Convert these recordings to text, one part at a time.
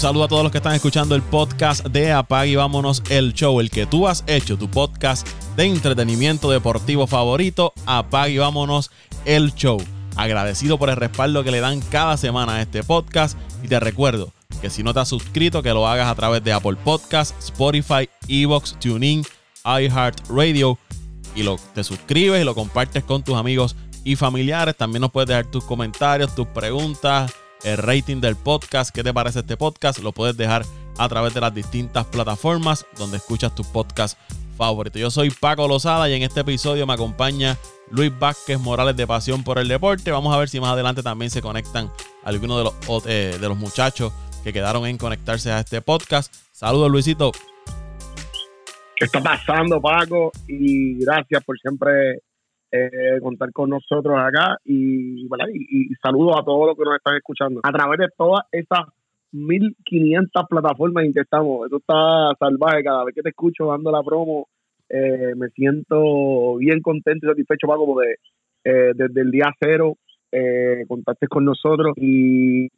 Saludo a todos los que están escuchando el podcast de Apag y vámonos el show, el que tú has hecho, tu podcast de entretenimiento deportivo favorito, Apag y vámonos el show. Agradecido por el respaldo que le dan cada semana a este podcast y te recuerdo que si no te has suscrito que lo hagas a través de Apple Podcasts, Spotify, Evox, TuneIn, iHeartRadio y lo, te suscribes y lo compartes con tus amigos y familiares. También nos puedes dejar tus comentarios, tus preguntas, el rating del podcast, qué te parece este podcast, lo puedes dejar a través de las distintas plataformas donde escuchas tu podcast favorito. Yo soy Paco Lozada y en este episodio me acompaña Luis Vázquez Morales de Pasión por el Deporte. Vamos a ver si más adelante también se conectan algunos de los, eh, de los muchachos que quedaron en conectarse a este podcast. Saludos Luisito. ¿Qué está pasando Paco? Y gracias por siempre eh, contar con nosotros acá y, y, saludos a todos los que nos están escuchando a través de todas esas 1500 plataformas en que estamos. Eso está salvaje. Cada vez que te escucho dando la promo, eh, me siento bien contento y satisfecho, Paco, porque eh, desde el día cero eh, contactes con nosotros y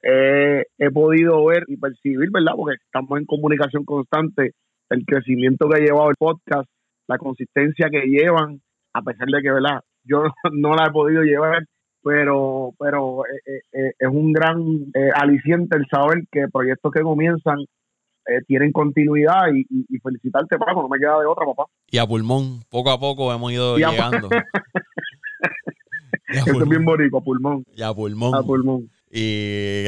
he podido ver y percibir, ¿verdad? Porque estamos en comunicación constante, el crecimiento que ha llevado el podcast, la consistencia que llevan, a pesar de que, ¿verdad? Yo no la he podido llevar, pero, pero eh, eh, eh, es un gran aliciente el saber que proyectos que comienzan tienen continuidad y, felicitarte, Paco, no me queda de otra, papá. Y a pulmón, poco a poco hemos ido llegando. Esto es bien bonito, a pulmón. Y a pulmón. A pulmón. Y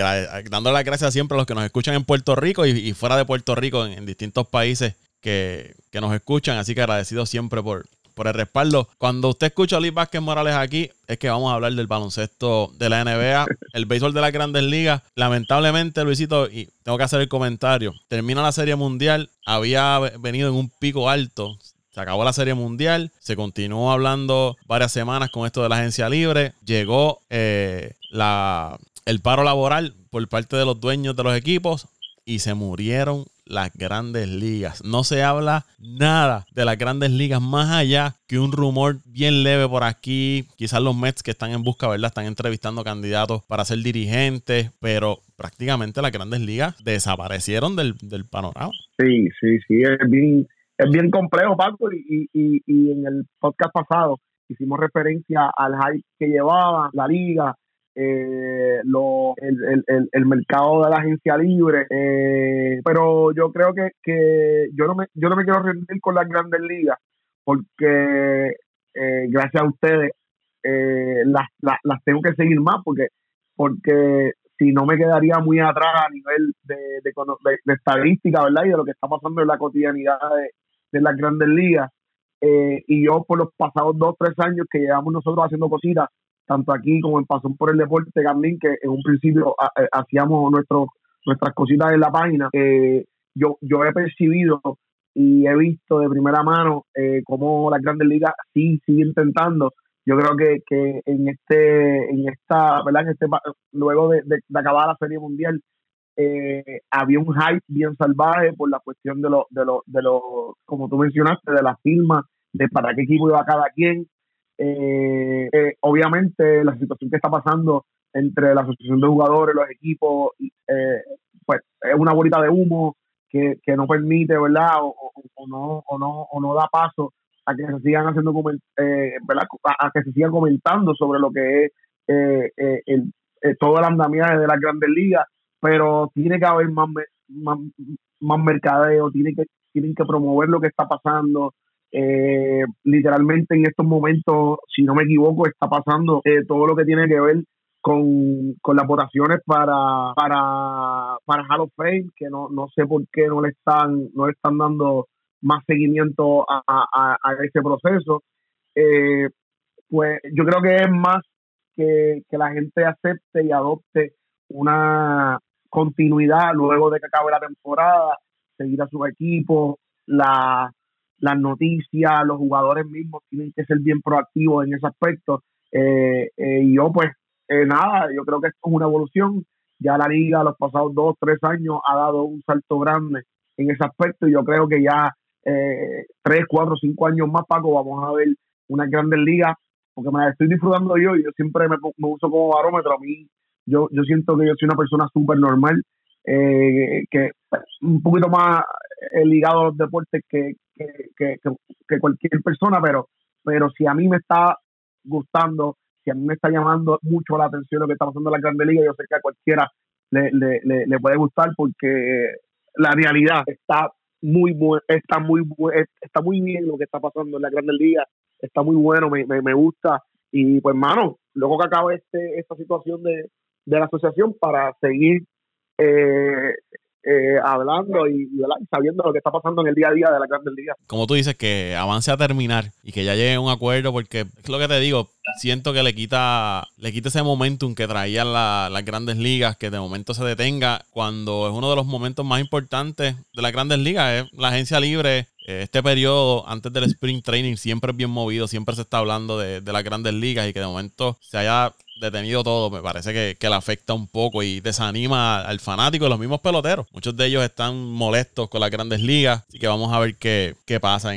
dándole las gracias siempre a los que nos escuchan en Puerto Rico y, fuera de Puerto Rico, en, distintos países que, que, nos escuchan. Así que agradecido siempre por, por el respaldo. Cuando usted escucha a Luis Vázquez Morales aquí, es que vamos a hablar del baloncesto de la NBA, el béisbol de las grandes ligas. Lamentablemente, Luisito, y tengo que hacer el comentario, termina la serie mundial, había venido en un pico alto. Se acabó la serie mundial, se continuó hablando varias semanas con esto de la agencia libre. Llegó eh, la, el paro laboral por parte de los dueños de los equipos y se murieron las grandes ligas. No se habla nada de las grandes ligas más allá que un rumor bien leve por aquí. Quizás los Mets que están en busca, ¿verdad? Están entrevistando candidatos para ser dirigentes, pero prácticamente las grandes ligas desaparecieron del, panorama. Sí, sí, sí, es bien, es bien complejo, Paco, y, y, y en el podcast pasado hicimos referencia al hype que llevaba la liga, eh, lo, el, el, el, mercado de la agencia libre. Eh, pero yo creo que, que yo, no me, yo no me quiero rendir con las grandes ligas porque eh, gracias a ustedes eh, las, las, tengo que seguir más porque porque si no me quedaría muy atrás a nivel de, de, estadística, ¿verdad? Y de lo que está pasando en la cotidianidad de, de las grandes ligas. y yo por los pasados dos, tres años que llevamos nosotros haciendo cositas, tanto aquí como en Pasión por el Deporte también, que en un principio eh, hacíamos nuestro, nuestras cositas en la página. Eh, yo, yo he percibido y he visto de primera mano eh, cómo las grandes ligas sí siguen intentando. Yo creo que, que en este, en esta, ¿verdad? En este, luego de, acabar la Serie Mundial, eh, había un hype bien salvaje por la cuestión de los, de los, de los, como tú mencionaste, de la firma, de para qué equipo iba cada quien. Eh, eh, obviamente la situación que está pasando entre la asociación de jugadores, los equipos, eh, pues es una bolita de humo que, no permite, ¿verdad? O, no, o, no, o no da paso a que se sigan haciendo, eh, ¿verdad? A, que se sigan comentando sobre lo que es el, todo el andamiaje de las grandes ligas, pero tiene que haber más, más, más mercadeo, tiene que, tienen que promover lo que está pasando, eh, literalmente en estos momentos, si no me equivoco, está pasando eh, todo lo que tiene que ver con, las votaciones para, para, para Hall of Fame, que no, no sé por qué no le están, no le están dando más seguimiento a, a, ese proceso. Eh, pues yo creo que es más que, que la gente acepte y adopte una continuidad luego de que acabe la temporada, seguir a su equipo, la, las noticias, los jugadores mismos tienen que ser bien proactivos en ese aspecto. Eh, eh, y yo, pues, eh, nada, yo creo que esto es una evolución. Ya la liga, los pasados dos, tres años, ha dado un salto grande en ese aspecto. Y yo creo que ya tres, cuatro, cinco años más, Paco, vamos a ver una grandes ligas, porque me estoy disfrutando yo y yo siempre me, me uso como barómetro. A mí, yo, yo siento que yo soy una persona súper normal eh, que un poquito más eh, ligado a los deportes que, que, que, cualquier persona, pero, pero si a mí me está gustando, si a mí me está llamando mucho la atención lo que está pasando en la Grande Liga, yo sé que a cualquiera le, le, le, puede gustar porque la realidad está muy está muy está muy bien lo que está pasando en la Grande Liga, está muy bueno, me, me, me gusta. Y pues mano, luego que acabe este, esta situación de, de la asociación para seguir eh, eh, hablando y, sabiendo lo que está pasando en el día a día de la Grandes Ligas. Como tú dices, que avance a terminar y que ya llegue a un acuerdo, porque es lo que te digo, siento que le quita, le quita ese momentum que traían las grandes ligas, que de momento se detenga cuando es uno de los momentos más importantes de las grandes ligas, es la agencia libre. Este periodo antes del sprint training siempre es bien movido, siempre se está hablando de, las grandes ligas y que de momento se haya detenido todo, me parece que, que, le afecta un poco y desanima al fanático de los mismos peloteros. Muchos de ellos están molestos con las grandes ligas, así que vamos a ver qué, qué pasa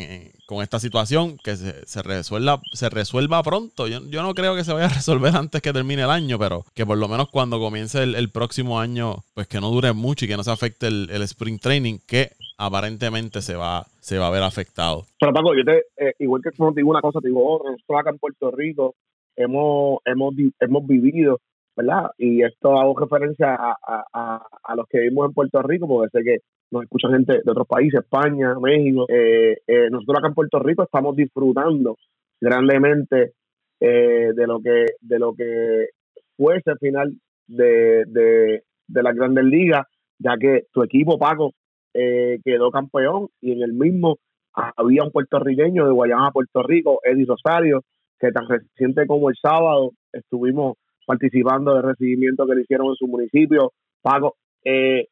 con esta situación, que se, se, resuelva, se resuelva pronto. Yo, yo, no creo que se vaya a resolver antes que termine el año, pero que por lo menos cuando comience el, próximo año, pues que no dure mucho y que no se afecte el, el sprint training, que aparentemente se va, se va a ver afectado. Pero Paco, yo te, eh, igual que te digo una cosa, te digo otra, nosotros acá en Puerto Rico hemos, hemos, hemos vivido, ¿verdad? Y esto hago referencia a, a, a, los que vivimos en Puerto Rico, porque sé que nos escucha gente de otros países, España, México. Eh, eh, nosotros acá en Puerto Rico estamos disfrutando grandemente eh, de lo que de lo que fuese al final de, de, de las grandes ligas, ya que tu equipo, Paco, quedó campeón y en el mismo había un puertorriqueño de Guayama, Puerto Rico, Eddie Rosario, que tan reciente como el sábado estuvimos participando del recibimiento que le hicieron en su municipio. Pago, eh,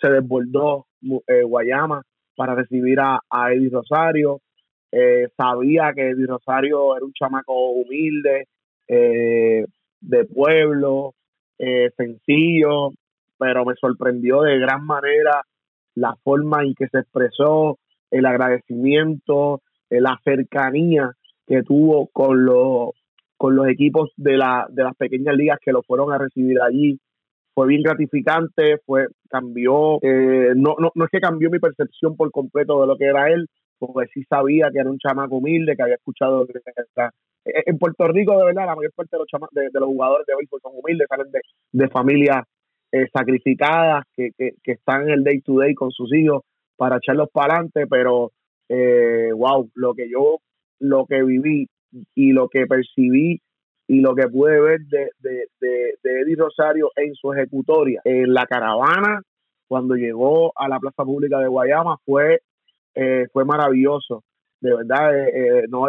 se desbordó eh, Guayama para recibir a, a Eddie Rosario. Eh, sabía que Eddie Rosario era un chamaco humilde, de pueblo, sencillo, pero me sorprendió de gran manera la forma en que se expresó, el agradecimiento, la cercanía que tuvo con los, con los equipos de, la, de las pequeñas ligas que lo fueron a recibir allí. Fue bien gratificante, fue cambió, eh, no, no, no es que cambió mi percepción por completo de lo que era él, porque sí sabía que era un chamaco humilde, que había escuchado eh, en Puerto Rico, de verdad, la mayor parte de los, de, los jugadores de béisbol son humildes, salen de, de familias eh, sacrificadas, que, que, que, están en el day to day con sus hijos para echarlos para adelante, pero eh, wow, lo que yo lo que viví y lo que percibí y lo que pude ver de, de, de, Eddie Rosario en su ejecutoria en la caravana cuando llegó a la plaza pública de Guayama fue eh, fue maravilloso. De verdad eh, eh, no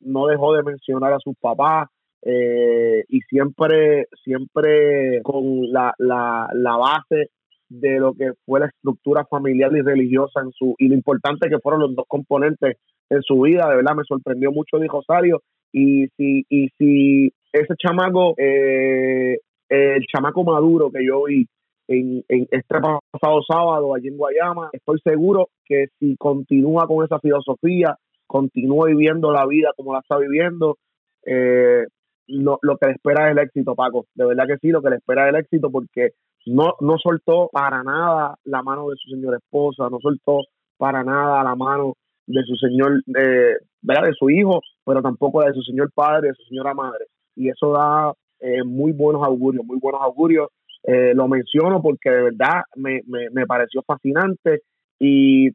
no dejó de mencionar a sus papás y siempre siempre con la, la, la base de lo que fue la estructura familiar y religiosa en su y lo importante que fueron los dos componentes en su vida, de verdad me sorprendió mucho de Rosario y si y si ese chamaco eh, el chamaco maduro que yo vi en, en este pasado sábado allí en Guayama, estoy seguro que si continúa con esa filosofía, continúa viviendo la vida como la está viviendo, eh, lo, lo que le espera es el éxito, Paco. De verdad que sí, lo que le espera es el éxito porque no, no soltó para nada la mano de su señora esposa, no soltó para nada la mano de su señor, eh, ¿verdad? de su hijo, pero tampoco de su señor padre, de su señora madre. Y eso da eh, muy buenos augurios, muy buenos augurios. Eh, lo menciono porque de verdad me, me, me pareció fascinante y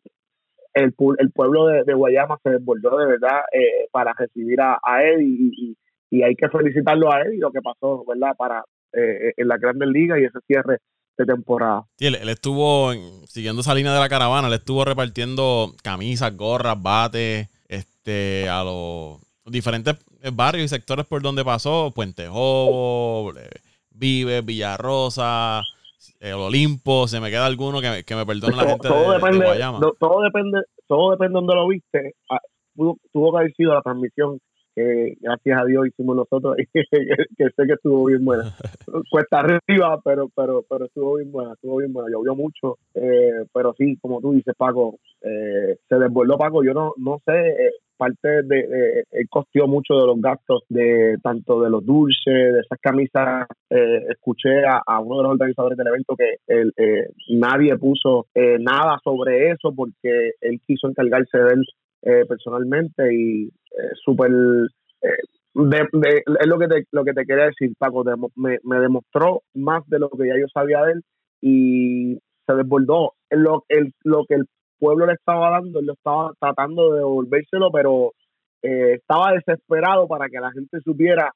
el, el pueblo de, Guayama se desbordó de verdad eh, para recibir a, a él y, hay que felicitarlo a él y lo que pasó, ¿verdad? Para, eh, en la Grandes Ligas y ese cierre de temporada. Sí, él, estuvo siguiendo esa línea de la caravana, le estuvo repartiendo camisas, gorras, bates, este, a los diferentes barrios y sectores por donde pasó, Puente Jobo, eh, Vive, Villarrosa, el Olimpo, se me queda alguno que, que me perdone la gente todo de, depende, todo depende, todo depende de donde lo viste. Ah, tuvo que haber sido la transmisión gracias a Dios hicimos nosotros, que, sé que estuvo bien buena. Cuesta arriba, pero, pero, pero estuvo bien buena, estuvo bien buena, llovió mucho, eh, pero sí, como tú dices, Paco, eh, se desbordó Paco, yo no, no sé, eh, parte de, él costeó mucho de los gastos de tanto de los dulces, de esas camisas. Eh, escuché a, uno de los organizadores del evento que él, eh, nadie puso eh, nada sobre eso porque él quiso encargarse de él personalmente y súper es lo que te, lo que te quería decir, Paco. me, me, demostró más de lo que ya yo sabía de él y se desbordó. Lo, el, lo que el pueblo le estaba dando, él lo estaba tratando de devolvérselo, pero eh, estaba desesperado para que la gente supiera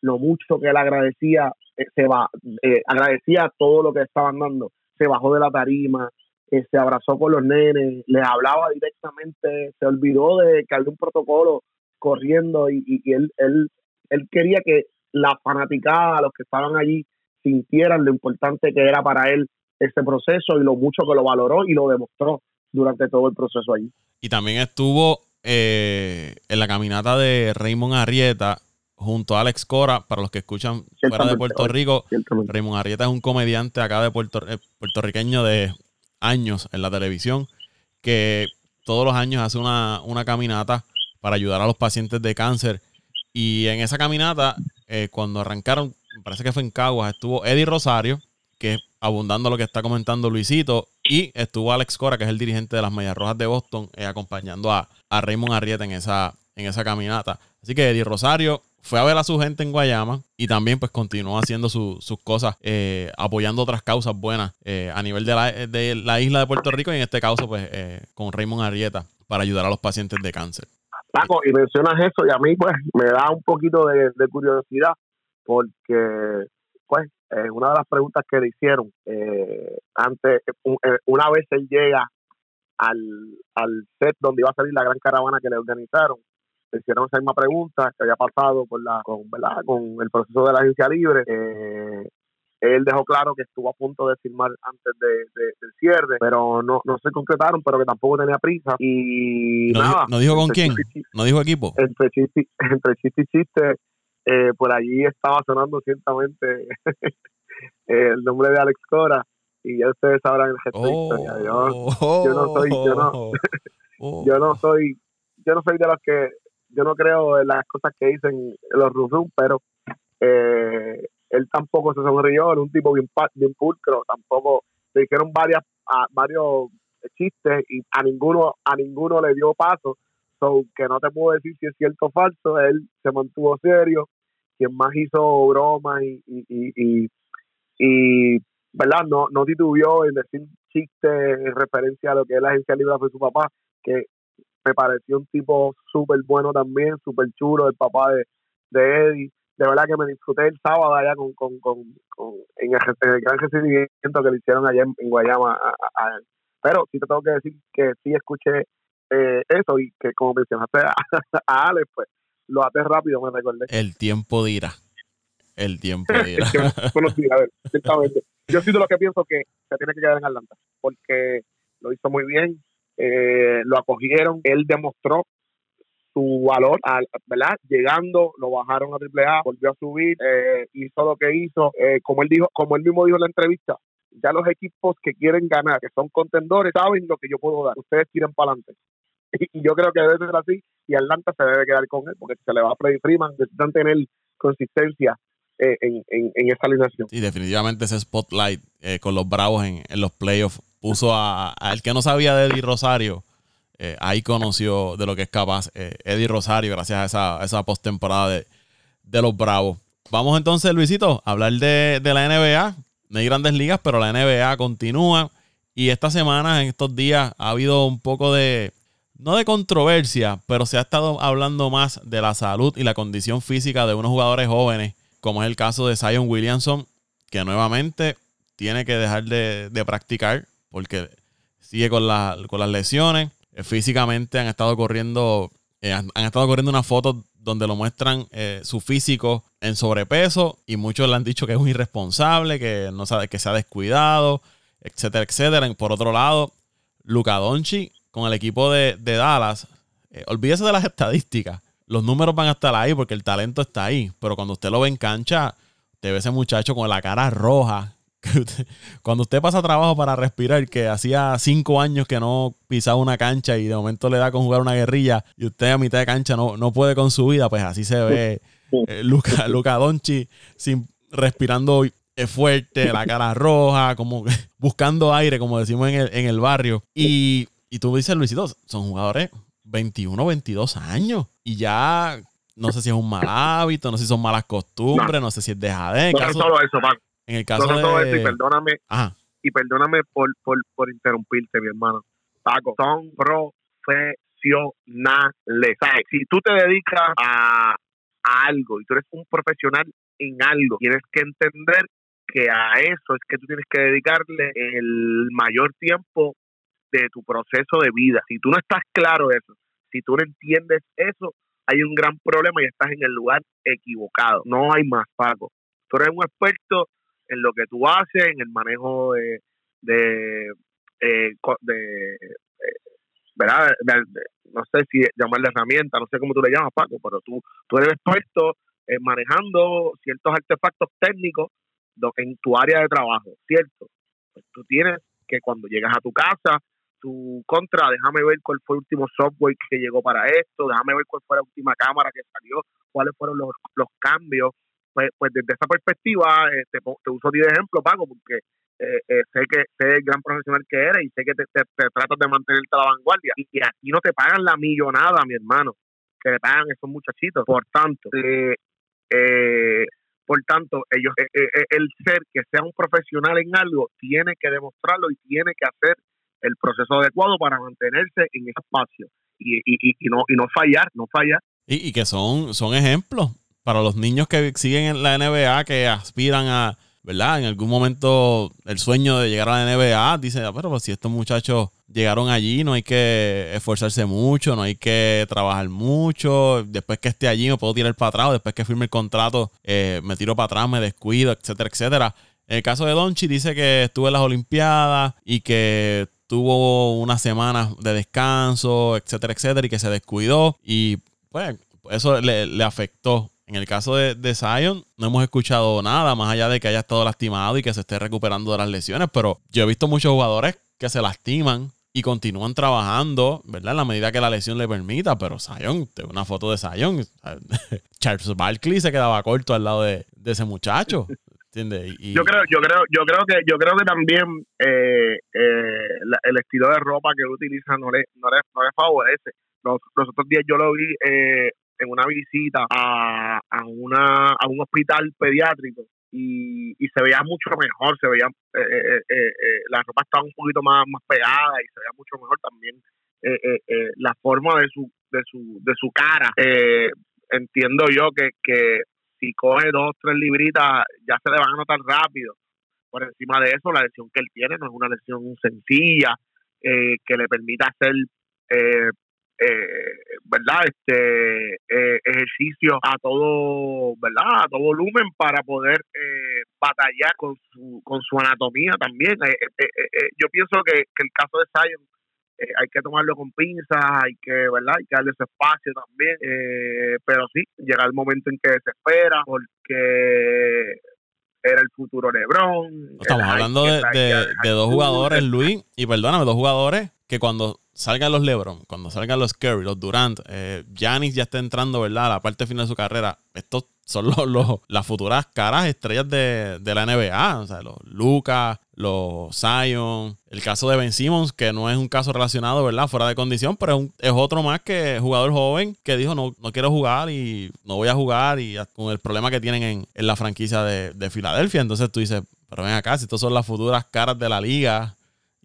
lo mucho que él agradecía, eh, se va, eh, agradecía todo lo que estaban dando. Se bajó de la tarima, se abrazó con los nenes, les hablaba directamente, se olvidó de que había un protocolo corriendo y, y, él, él, él quería que la fanaticada, los que estaban allí, sintieran lo importante que era para él ese proceso y lo mucho que lo valoró y lo demostró durante todo el proceso allí. Y también estuvo eh, en la caminata de Raymond Arrieta junto a Alex Cora, para los que escuchan fuera de Puerto Rico, Raymond Arrieta es un comediante acá de Puerto, eh, puertorriqueño de años en la televisión, que todos los años hace una, una caminata para ayudar a los pacientes de cáncer. Y en esa caminata, eh, cuando arrancaron, parece que fue en Caguas, estuvo Eddie Rosario, que abundando lo que está comentando Luisito, y estuvo Alex Cora, que es el dirigente de las Medias Rojas de Boston, eh, acompañando a, Raymond Arrieta en esa, en esa caminata. Así que Eddie Rosario fue a ver a su gente en Guayama y también pues continuó haciendo sus cosas, eh, apoyando otras causas buenas a nivel de la, de la, isla de Puerto Rico y en este caso pues con Raymond Arrieta para ayudar a los pacientes de cáncer. Paco, y mencionas eso y a mí pues me da un poquito de, curiosidad porque pues eh, una de las preguntas que le hicieron eh, antes, eh, una vez él llega al, al set donde iba a salir la gran caravana que le organizaron, le hicieron esa misma pregunta que había pasado con la con, ¿verdad? con el proceso de la agencia libre. Eh, él dejó claro que estuvo a punto de firmar antes de, del cierre, pero no, no se concretaron, pero que tampoco tenía prisa. Y ¿No, nada. ¿No dijo con quién? ¿No dijo equipo? Entre chiste, entre chiste y chiste, eh, por allí estaba sonando ciertamente el nombre de Alex Cora y ya ustedes sabrán el gesto de historia. Yo, yo, no soy, yo no, oh. yo no soy, yo no soy de los que, yo no creo en las cosas que dicen los rusos, pero eh, él tampoco se sonrió, era un tipo bien, bien pulcro, tampoco se dijeron varias, varios chistes y a ninguno, a ninguno le dio paso, so que no te puedo decir si es cierto o falso, él se mantuvo serio, quien más hizo bromas y, y, y, ¿verdad? No, no titubió en decir chistes en referencia a lo que es la agencia libre fue su papá, que me pareció un tipo súper bueno también, súper chulo, el papá de, de Eddie de verdad que me disfruté el sábado allá con, con, con, en, el, gran recibimiento que le hicieron allá en, Guayama. pero sí te tengo que decir que sí escuché eh, eso y que como mencionaste a, a Alex, pues lo hace rápido, me recordé. El tiempo dirá. El tiempo dirá. Yo sí de lo que pienso que se tiene que quedar en Atlanta, porque lo hizo muy bien, eh, lo acogieron, él demostró su valor, ¿verdad? Llegando, lo bajaron a AAA, volvió a subir, eh, hizo lo que hizo, eh, como él dijo, como él mismo dijo en la entrevista, ya los equipos que quieren ganar, que son contendores, saben lo que yo puedo dar. Ustedes tiren para adelante. Y, yo creo que debe ser así. Y Atlanta se debe quedar con él porque se le va a Freddy Freeman. Necesitan tener consistencia eh, en, en, esa alineación. Y definitivamente ese spotlight con los Bravos en los playoffs puso a, al que no sabía de Eddie Rosario eh, ahí conoció de lo que es capaz eh, Eddie Rosario gracias a esa, esa postemporada de, de los Bravos. Vamos entonces, Luisito, a hablar de, la NBA. No hay grandes ligas, pero la NBA continúa. Y esta semana, en estos días, ha habido un poco de, no de controversia, pero se ha estado hablando más de la salud y la condición física de unos jugadores jóvenes, como es el caso de Zion Williamson, que nuevamente tiene que dejar de, practicar porque sigue con, con las lesiones. Eh, físicamente han estado corriendo, eh, han, estado corriendo una foto donde lo muestran eh, su físico en sobrepeso y muchos le han dicho que es un irresponsable, que no sabe, que se ha descuidado, etcétera, etcétera. Por otro lado, Luca Doncic con el equipo de, Dallas, olvídese de las estadísticas. Los números van a estar ahí porque el talento está ahí, pero cuando usted lo ve en cancha, te ve ese muchacho con la cara roja, cuando usted pasa trabajo para respirar, que hacía cinco años que no pisaba una cancha y de momento le da con jugar una guerrilla y usted a mitad de cancha no, no puede con su vida, pues así se ve eh, Luca, Luca Donchi sin, respirando fuerte, la cara roja, como buscando aire, como decimos en el, en el barrio. Y, y tú dices, Luisito, son jugadores 21, 22 años. Y ya no sé si es un mal hábito, no sé si son malas costumbres, no, sé si es dejadez. No, caso, todo eso, Paco. En el caso de... todo eso, y perdóname, y perdóname por, por, por interrumpirte, mi hermano. Paco, son profesionales. Si tú te dedicas a, a algo y tú eres un profesional en algo, tienes que entender que a eso es que tú tienes que dedicarle el mayor tiempo de tu proceso de vida. Si tú no estás claro eso, si tú no entiendes eso, hay un gran problema y estás en el lugar equivocado. No hay más, Paco. Tú eres un experto en lo que tú haces, en el manejo de, de, eh, de, eh, ¿verdad? no sé si llamarle herramienta, no sé cómo tú le llamas, Paco, pero tú, tú eres experto en manejando ciertos artefactos técnicos en tu área de trabajo, ¿cierto? Pues tú tienes que cuando llegas a tu casa, tu contra, déjame ver cuál fue el último software que llegó para esto, déjame ver cuál fue la última cámara que salió, cuáles fueron los, los cambios. Pues, pues desde esa perspectiva, eh, te, uso 10 ejemplos, Paco, porque eh, eh, sé que sé el gran profesional que eres y sé que te, te, tratas de mantenerte a la vanguardia. Y que aquí no te pagan la millonada, mi hermano, que le pagan esos muchachitos. Por tanto, eh, eh, por tanto, ellos, el ser que sea un profesional en algo tiene que demostrarlo y tiene que hacer el proceso adecuado para mantenerse en ese espacio y, y, y, no, y no fallar, no fallar. Y, y que son, son ejemplos para los niños que siguen en la NBA, que aspiran a, ¿verdad? En algún momento el sueño de llegar a la NBA, dice, ah, pero pues si estos muchachos llegaron allí, no hay que esforzarse mucho, no hay que trabajar mucho, después que esté allí me puedo tirar para atrás, después que firme el contrato eh, me tiro para atrás, me descuido, etcétera, etcétera. En el caso de Donchi dice que estuvo en las Olimpiadas y que tuvo unas semanas de descanso, etcétera, etcétera, y que se descuidó y pues eso le, le afectó en el caso de, de, Zion, no hemos escuchado nada más allá de que haya estado lastimado y que se esté recuperando de las lesiones, pero yo he visto muchos jugadores que se lastiman y continúan trabajando, ¿verdad? En la medida que la lesión le permita, pero Zion, una foto de Zion, Charles Barkley se quedaba corto al lado de, ese muchacho. ¿Entiendes? Y, yo creo, yo creo, yo creo que, yo creo que también eh, eh, el estilo de ropa que utiliza no le, no le, no le favorece. Los, los, otros días yo lo vi eh, en una visita a, a, una, a un hospital pediátrico y, y se veía mucho mejor, se veía, eh, eh, eh, eh la ropa estaba un poquito más, más pegada y se veía mucho mejor también la forma de su, de su, de su cara. entiendo yo que, que si coge dos, tres libritas ya se le van a notar rápido. Por encima de eso, la lesión que él tiene no es una lesión sencilla que le permita hacer eh, eh, verdad este eh, ejercicio a todo verdad a todo volumen para poder eh, batallar con su con su anatomía también. Eh, yo pienso que, el caso de Zion hay que tomarlo con pinzas hay que verdad hay que darle ese espacio también pero sí llega el momento en que se espera porque era el futuro LeBron. Estamos hablando de, de, dos jugadores, Luis, y perdóname, dos jugadores que cuando salgan los LeBron, cuando salgan los Curry, los Durant, eh, Giannis ya está entrando, ¿verdad? A la parte final de su carrera. Estos son los, las futuras caras estrellas de, la NBA. O sea, los Lucas, los Zion. El caso de Ben Simmons, que no es un caso relacionado, ¿verdad? Fuera de condición, pero es, otro más que jugador joven que dijo no, no quiero jugar y no voy a jugar y con el problema que tienen en, en la franquicia de, de Filadelfia. Entonces tú dices, pero ven acá, si estos son las futuras caras de la liga,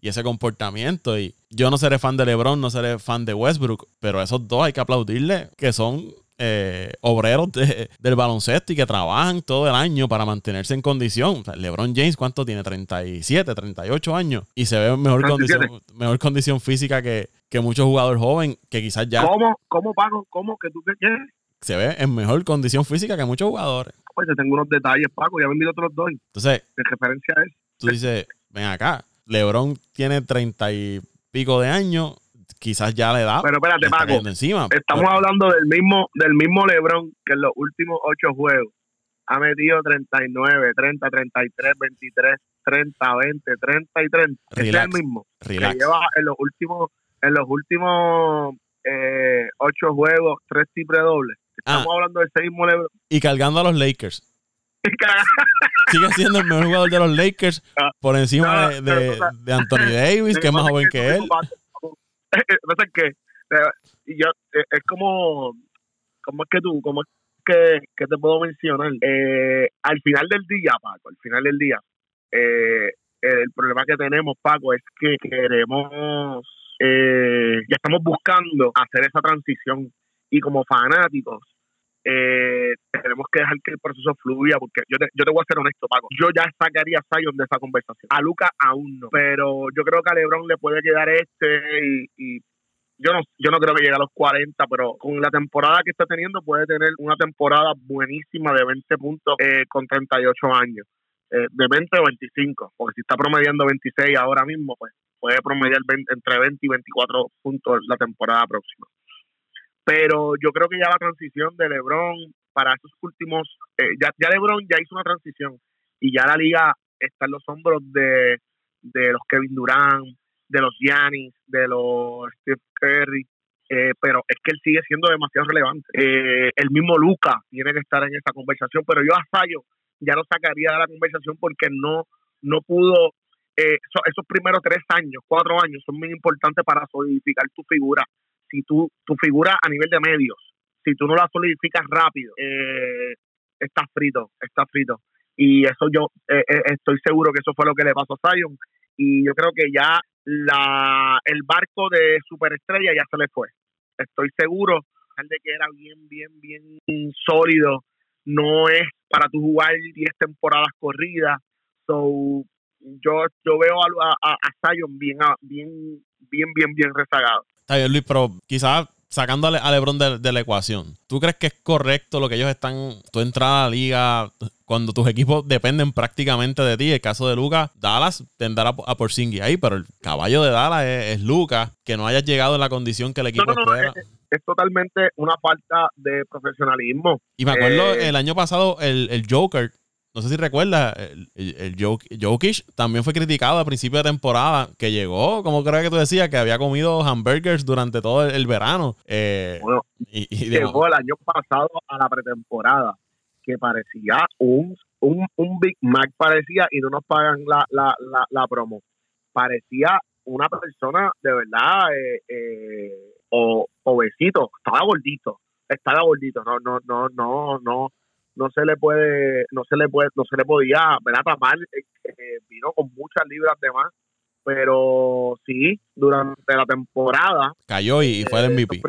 y ese comportamiento. Y yo no seré fan de LeBron, no seré fan de Westbrook, pero esos dos hay que aplaudirle que son eh, obreros del baloncesto y que trabajan todo el año para mantenerse en condición. LeBron James, ¿cuánto tiene? 37, 38 años y se ve en mejor, condición, mejor condición física que, muchos jugadores jóvenes que quizás ya. ¿Cómo, cómo Paco? ¿Cómo que tú qué quieres? Se ve en mejor condición física que muchos jugadores. Pues te tengo unos detalles, Paco, ya me otros dos. Entonces, de referencia es. Tú dices, ven acá, LeBron tiene treinta y pico de años, quizás ya le da. Pero espérate, Paco. Encima, estamos hablando del mismo, del mismo LeBron que en los últimos ocho juegos ha metido 39, 30, 33, 23, 30, 20, 30 y 30. es el mismo. Que lleva en los últimos, en los últimos eh, ocho juegos, tres triples dobles. Estamos ah. hablando de ese mismo Lebron. Y cargando a los Lakers. Sigue siendo el mejor jugador de los Lakers ah. por encima de, de, Anthony Davis, que es más joven que él. Es que yo, es como, como es que tú, como es que, que te puedo mencionar. Eh, al final del día, Paco, al final del día, eh, el problema que tenemos, Paco, es que queremos, eh, ya estamos buscando hacer esa transición y como fanáticos eh, tenemos que dejar que el proceso fluya, porque yo te, yo te voy a ser honesto, Paco. Yo ya sacaría a Zion de esa conversación. A Luca aún no, pero yo creo que a LeBron le puede quedar este y, yo no, yo no creo que llegue a los 40, pero con la temporada que está teniendo puede tener una temporada buenísima de 20 puntos eh, con 38 años. Eh, de 20 o 25, porque si está promediando 26 ahora mismo, pues puede promediar entre 20 y 24 puntos la temporada próxima. Pero yo creo que ya la transición de LeBron para esos últimos, eh, ya, ya LeBron ya hizo una transición y ya la liga está en los hombros de, de los Kevin Durant, de los Giannis, de los Steve Curry, eh, pero es que él sigue siendo demasiado relevante. Eh, el mismo Luca tiene que estar en esa conversación, pero yo a Sayo ya lo sacaría de la conversación porque no, no pudo, esos primeros tres años, cuatro años son muy importantes para solidificar tu figura si tú, tu figura a nivel de medios, si tú no la solidificas rápido, eh, estás frito, estás frito. Y eso yo eh, eh, estoy seguro que eso fue lo que le pasó a Zion. Y yo creo que ya la, el barco de superestrella ya se le fue. Estoy seguro de que era bien, bien, bien sólido. No es para tu jugar 10 temporadas corridas. So, yo, yo veo a, a, a Zion bien, bien, bien, bien, bien rezagado. Está bien, Luis, pero quizás sacándole a LeBron de, la ecuación, ¿tú crees que es correcto lo que ellos están, tú entras a la liga cuando tus equipos dependen prácticamente de ti? El caso de Lucas, Dallas tendrá a, a Porzingis ahí, pero el caballo de Dallas es, Lucas, que no haya llegado en la condición que el equipo espera. Es, totalmente una falta de profesionalismo. Y me acuerdo eh, el año pasado, el, el Joker no sé si recuerdas, el, el, Jokic también fue criticado a principio de temporada, que llegó, como creo que tú decías, que había comido hamburgers durante todo el, verano. Eh, bueno, y, llegó el año pasado a la pretemporada, que parecía un, un, un Big Mac, parecía, y no nos pagan la, la, la, promo. Parecía una persona de verdad eh, eh, o, obesito, estaba gordito, estaba gordito, no, no, no, no, no no se le puede, no se le puede, no se le podía, ¿verdad? Tapar, eh, vino con muchas libras de más, pero sí, durante la temporada. Cayó y fue el eh, MVP.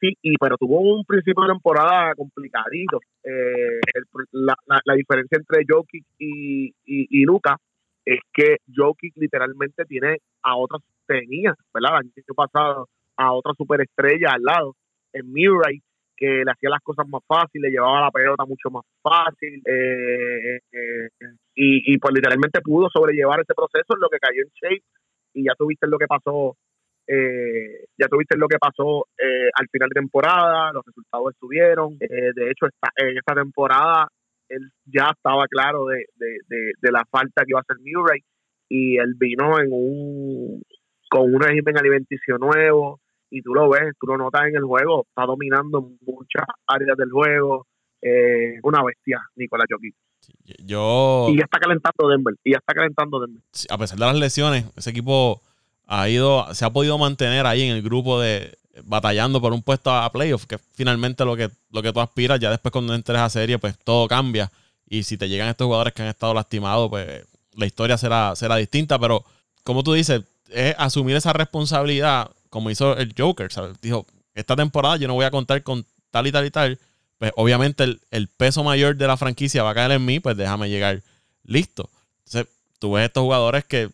sí, y, pero tuvo un principio de temporada complicadito. Eh, la, la, diferencia entre Jokic y, y, y Luca es que Jokic literalmente tiene a otras, tenía, ¿verdad? El año pasado a otra superestrella al lado, en Murray, que le hacía las cosas más fáciles, le llevaba la pelota mucho más fácil eh, eh, y, y pues literalmente pudo sobrellevar ese proceso en lo que cayó en shape y ya tuviste lo que pasó eh, ya tuviste lo que pasó al final de temporada, los resultados estuvieron, de hecho esta, en esta temporada él ya estaba claro de, de, la falta que iba a hacer Murray y él vino en un con un régimen alimenticio nuevo, y tú lo ves, tú lo notas en el juego, está dominando muchas áreas del juego, eh, una bestia, Nicolás Jokic. yo... Y ya está calentando Denver, y ya está calentando Denver. A pesar de las lesiones, ese equipo ha ido, se ha podido mantener ahí en el grupo de batallando por un puesto a playoff, que finalmente lo que, lo que tú aspiras, ya después cuando entres a serie, pues todo cambia. Y si te llegan estos jugadores que han estado lastimados, pues la historia será, será distinta. Pero como tú dices, es asumir esa responsabilidad como hizo el Joker. Dijo, esta temporada yo no voy a contar con tal y tal y tal. Pues obviamente el, peso mayor de la franquicia va a caer en mí, pues déjame llegar listo. Entonces, tú ves estos jugadores que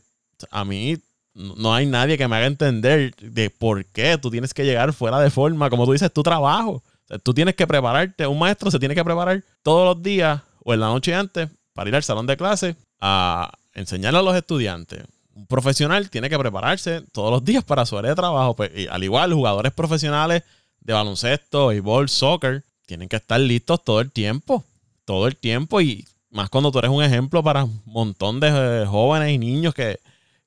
a mí no hay nadie que me haga entender de por qué tú tienes que llegar fuera de forma. Como tú dices, tu trabajo. tú tienes que prepararte. Un maestro se tiene que preparar todos los días o en la noche antes para ir al salón de clase a enseñarle a los estudiantes un profesional tiene que prepararse todos los días para su área de trabajo. Pues, al igual, jugadores profesionales de baloncesto, béisbol, soccer, tienen que estar listos todo el tiempo. todo el tiempo y más cuando tú eres un ejemplo para un montón de eh, jóvenes y niños que,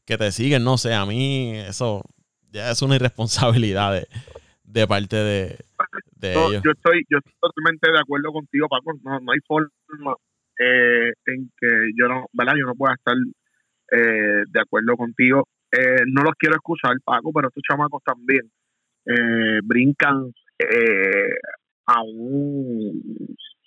que te siguen, no sé, a mí eso ya es una irresponsabilidad de, de parte de, ellos. Yo estoy, yo estoy totalmente de acuerdo contigo, Paco. No, no hay forma eh, en que yo no, ¿verdad? Yo no pueda estar eh, de acuerdo contigo. Eh, no los quiero excusar, Paco, pero estos chamacos también brincan a un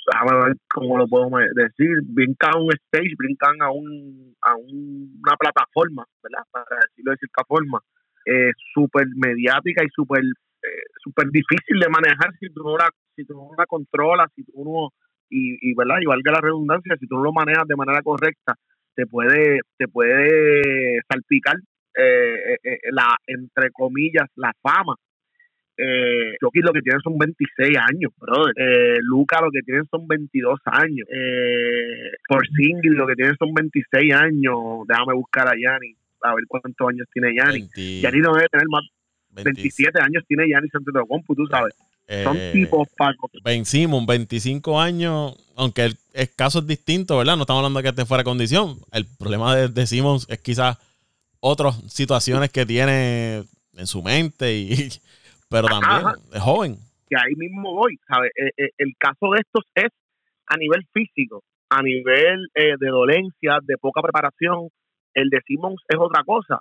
déjame ver cómo lo puedo decir, brincan a un stage, brincan a un a una plataforma, ¿verdad? Para decirlo de cierta forma, eh, súper mediática y súper eh, super difícil de manejar si tú no la, si tú no la controlas, si tú no, y, y, ¿verdad? Y valga la redundancia, si tú no lo manejas de manera correcta, te puede, te puede salpicar eh, eh, la, entre comillas, la fama eh, lo que tiene son 26 años, brother. Eh, Luca lo que tiene son 22 años. Eh, por single lo que tiene son 26 años. Déjame buscar a Yanni a ver cuántos años tiene Yanni. Yanni no debe tener más. 27 años tiene Yanni Compu, tú sabes. Son eh, tipos pacos. Ben Simon, 25 años, aunque el, caso es distinto, ¿verdad? No estamos hablando de que esté fuera de condición. El problema de, de Simmons es quizás otras situaciones que tiene en su mente y, pero también es joven. Que ahí mismo voy, ¿sabes? Eh, eh, el caso de estos es a nivel físico, a nivel eh, de dolencia, de poca preparación. El de Simmons es otra cosa.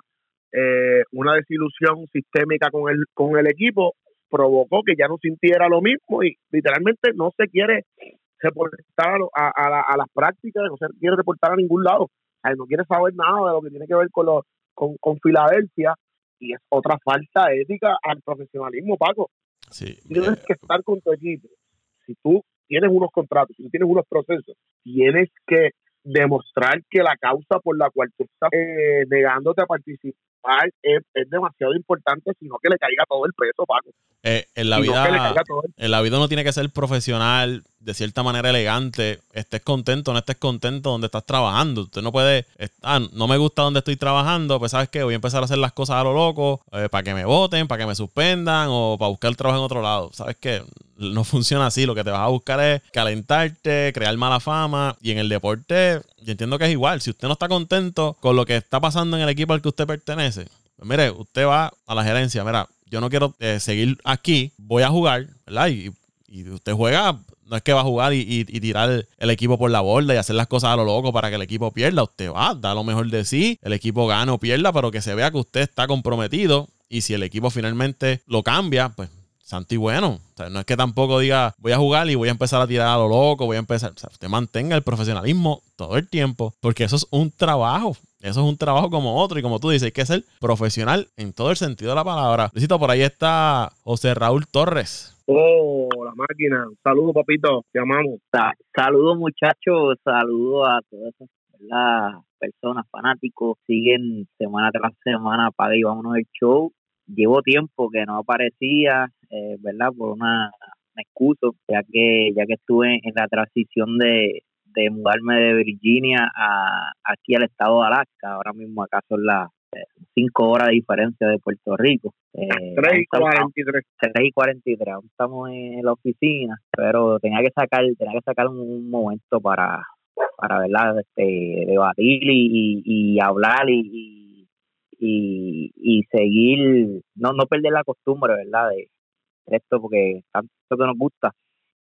una desilusión sistémica con el, con el equipo provocó que ya no sintiera lo mismo y literalmente no se quiere reportar a, a, las prácticas, no se quiere reportar a ningún lado. no quiere saber nada de lo que tiene que ver con, los, con, con Filadelfia y es otra falta ética al profesionalismo, Paco. Sí. Tienes que estar con tu equipo. Si tú tienes unos contratos, si tú tienes unos procesos, tienes que demostrar que la causa por la cual tú estás eh, negándote a participar es, demasiado importante, sino que le caiga todo el peso, Paco. Eh, en, la vida, en la vida uno tiene que ser profesional, de cierta manera elegante, estés contento o no estés contento donde estás trabajando. Usted no puede, ah, no me gusta donde estoy trabajando, pues sabes que voy a empezar a hacer las cosas a lo loco, eh, para que me voten, para que me suspendan o para buscar trabajo en otro lado. Sabes que no funciona así, lo que te vas a buscar es calentarte, crear mala fama y en el deporte yo entiendo que es igual. Si usted no está contento con lo que está pasando en el equipo al que usted pertenece, pues mire, usted va a la gerencia, mira, yo no quiero eh, seguir aquí, voy a jugar, ¿verdad? Y, y, usted juega, no es que va a jugar y, tirar el equipo por la borda y hacer las cosas a lo loco para que el equipo pierda. Usted va, da lo mejor de sí, el equipo gana o pierda, pero que se vea que usted está comprometido y si el equipo finalmente lo cambia, pues santi bueno. O sea, no es que tampoco diga voy a jugar y voy a empezar a tirar a lo loco, voy a empezar. O sea, usted mantenga el profesionalismo todo el tiempo, porque eso es un trabajo. Eso es un trabajo como otro. Y como tú dices, hay que ser profesional en todo el sentido de la palabra. Necesito por ahí está José Raúl Torres. Oh, la máquina. Saludos, papito. Te amamos. Saludos, muchachos. Saludos a todas esas personas, fanáticos. Siguen semana tras semana para y vámonos el show llevo tiempo que no aparecía, eh, ¿verdad? Por una, excusa, ya que ya que estuve en la transición de, de mudarme de Virginia a aquí al estado de Alaska. Ahora mismo acá son las cinco horas de diferencia de Puerto Rico. Eh, 3 y 43. 3 y 43. Aún estamos en la oficina, pero tenía que sacar tenía que sacar un, momento para para verdad este, debatir y, y, hablar y y, y seguir, no, no perder la costumbre, ¿verdad? De esto, porque tanto que nos gusta.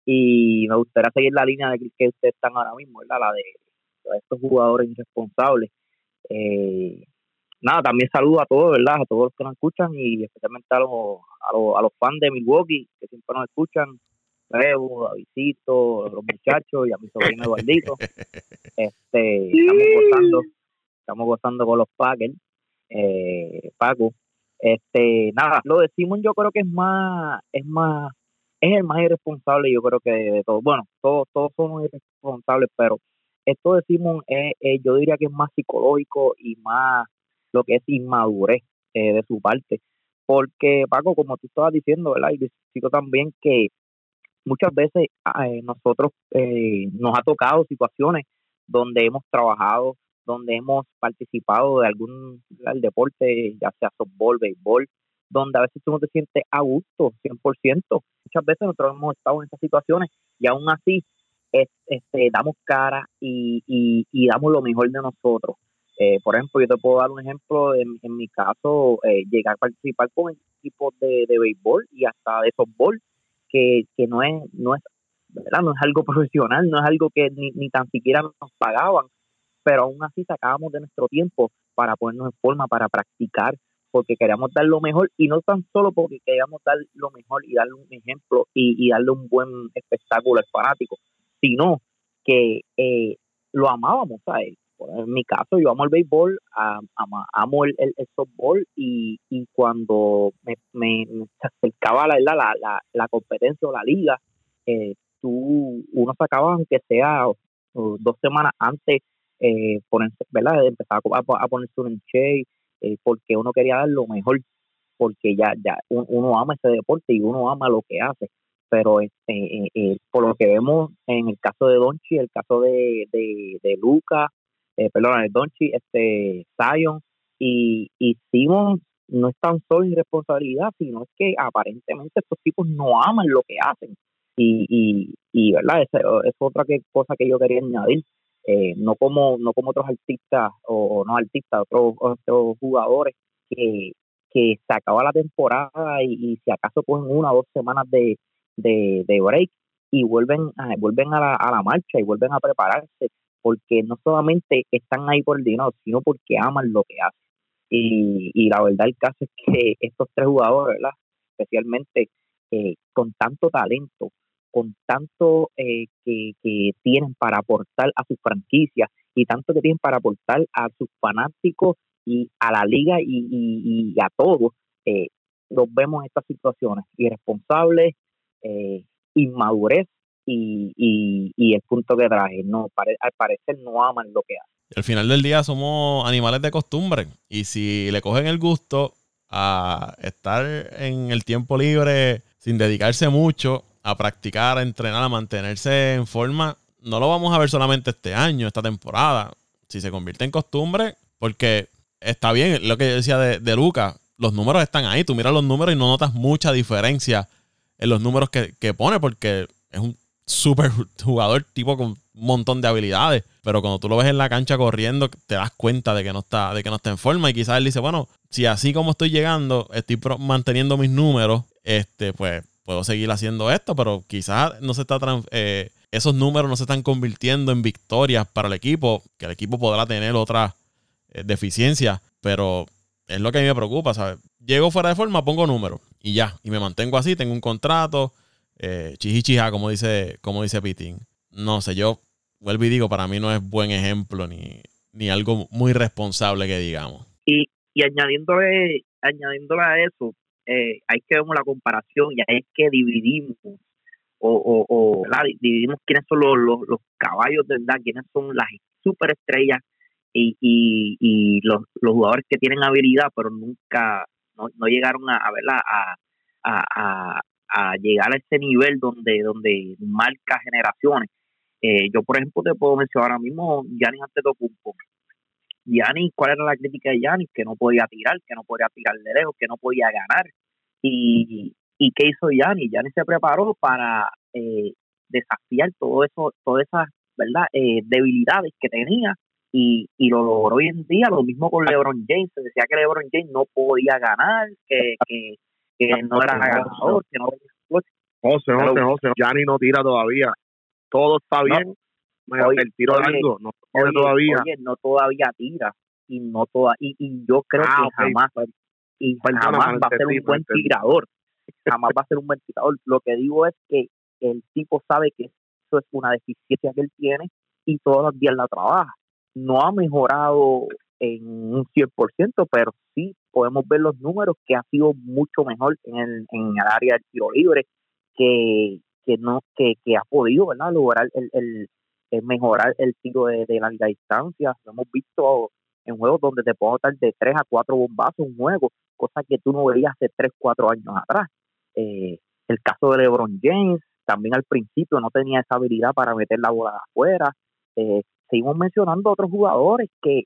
Y me gustaría seguir la línea de que ustedes están ahora mismo, ¿verdad? La de, estos jugadores irresponsables. Eh, nada, también saludo a todos, ¿verdad? A todos los que nos escuchan y especialmente a los, a los, a los fans de Milwaukee que siempre nos escuchan. Revo, a Visito, a los muchachos y a mi sobrino Eduardito. Este, estamos gozando, estamos gozando con los Packers eh, Paco. Este, nada, lo decimos yo creo que es más, es más, es el más irresponsable yo creo que de, todos. Bueno, todos, todos somos irresponsables, pero esto decimos yo diría que es más psicológico y más lo que es inmadurez eh, de su parte. Porque, Paco, como tú estabas diciendo, ¿verdad? Y necesito también que muchas veces eh, nosotros eh, nos ha tocado situaciones donde hemos trabajado donde hemos participado de algún deporte, ya sea softball, béisbol, donde a veces tú no te sientes a gusto, 100%. Muchas veces nosotros hemos estado en esas situaciones y aún así este, damos cara y, y, damos lo mejor de nosotros. Eh, por ejemplo, yo te puedo dar un ejemplo, en, en mi caso, eh, llegar a participar con equipos de, de béisbol y hasta de softball, que, que no es no es ¿verdad? no es algo profesional, no es algo que ni, ni tan siquiera nos pagaban, pero aún así sacábamos de nuestro tiempo para ponernos en forma, para practicar, porque queríamos dar lo mejor y no tan solo porque queríamos dar lo mejor y darle un ejemplo y, darle un buen espectáculo al fanático, sino que eh, lo amábamos, ¿sabes? En mi caso, yo amo el béisbol, amo el, el, softball y, cuando me, me, acercaba la, la, la, competencia o la liga, eh, tú, uno sacaba, aunque sea dos semanas antes, eh, ponerse, ¿verdad? Empezaba a, ponerse un enche, eh, porque uno quería dar lo mejor, porque ya, ya uno ama ese deporte y uno ama lo que hace. Pero este, por lo que vemos en el caso de Donchi, el caso de, de, de Luca, eh, perdón, de Donchi, este, Zion y, y Simon no es tan solo irresponsabilidad, sino es que aparentemente estos tipos no aman lo que hacen. Y, y, y verdad, es, es otra que, cosa que yo quería añadir. Eh, no como no como otros artistas o, no artistas, otros, otros jugadores que, que se acaba la temporada y, si acaso cogen una o dos semanas de, de, break y vuelven, a, vuelven a la, a la marcha y vuelven a prepararse porque no solamente están ahí por dinero, sino porque aman lo que hacen. Y, y la verdad el caso es que estos tres jugadores, ¿verdad? especialmente eh, con tanto talento, con tanto eh, que, tienen para aportar a sus franquicias y tanto que tienen para aportar a sus fanáticos y a la liga y, a todos, eh, los vemos en estas situaciones, irresponsables, eh, inmadurez y, el punto que traje. No, al parecer no aman lo que hacen. Al final del día somos animales de costumbre y si le cogen el gusto a estar en el tiempo libre sin dedicarse mucho a practicar, a entrenar, a mantenerse en forma, no lo vamos a ver solamente este año, esta temporada. Si se convierte en costumbre, porque está bien lo que yo decía de, de Luca, los números están ahí, tú miras los números y no notas mucha diferencia en los números que, que pone, porque es un súper jugador, tipo con un montón de habilidades. Pero cuando tú lo ves en la cancha corriendo, te das cuenta de que no está, de que no está en forma. Y quizás él dice, bueno, si así como estoy llegando, estoy manteniendo mis números, este, pues puedo seguir haciendo esto, pero quizás no se está eh, esos números no se están convirtiendo en victorias para el equipo, que el equipo podrá tener otras eh, deficiencias, pero es lo que a mí me preocupa, ¿sabes? Llego fuera de forma, pongo números y ya, y me mantengo así, tengo un contrato, eh, chichichija, como dice, como dice Pitín. No sé, yo vuelvo y digo, para mí no es buen ejemplo ni, ni algo muy responsable que digamos. Y, y añadiéndole, añadiéndole a eso, eh, hay que ver la comparación y hay que dividimos o, o, o dividimos quiénes son los, los, caballos de verdad, quiénes son las superestrellas y, y, los, los jugadores que tienen habilidad pero nunca no, no llegaron a, a, a, a, llegar a ese nivel donde donde marca generaciones. Eh, yo, por ejemplo, te puedo mencionar ahora mismo Giannis Antetokounmpo. Giannis, ¿cuál era la crítica de Giannis? Que no podía tirar, que no podía tirar de lejos, que no podía ganar. ¿Y, y qué hizo Giannis? Giannis se preparó para eh, desafiar todo eso, todas esas ¿verdad? Eh, debilidades que tenía y, y lo logró hoy en día. Lo mismo con LeBron James. Se decía que LeBron James no podía ganar, que, que, no era ganador, que no tenía José, José, José, Giannis no tira todavía. Todo está bien. el tiro largo no todavía. no todavía tira y no toda y, y yo creo ah, que jamás y jamás va a ser un buen tirador. Jamás va a ser un buen tirador. Lo que digo es que el tipo sabe que eso es una deficiencia que él tiene y todos los días la trabaja. No ha mejorado en un 100%, pero sí podemos ver los números que ha sido mucho mejor en el, en el área del tiro libre que, que no que, que ha podido ¿verdad? lograr el, el, mejorar el tiro de, de larga distancia. Lo hemos visto en juegos donde te puedo dar de 3 a 4 bombazos un juego, cosa que tú no veías hace 3, 4 años atrás. Eh, el caso de LeBron James, también al principio no tenía esa habilidad para meter la bola afuera. Eh, seguimos mencionando otros jugadores que,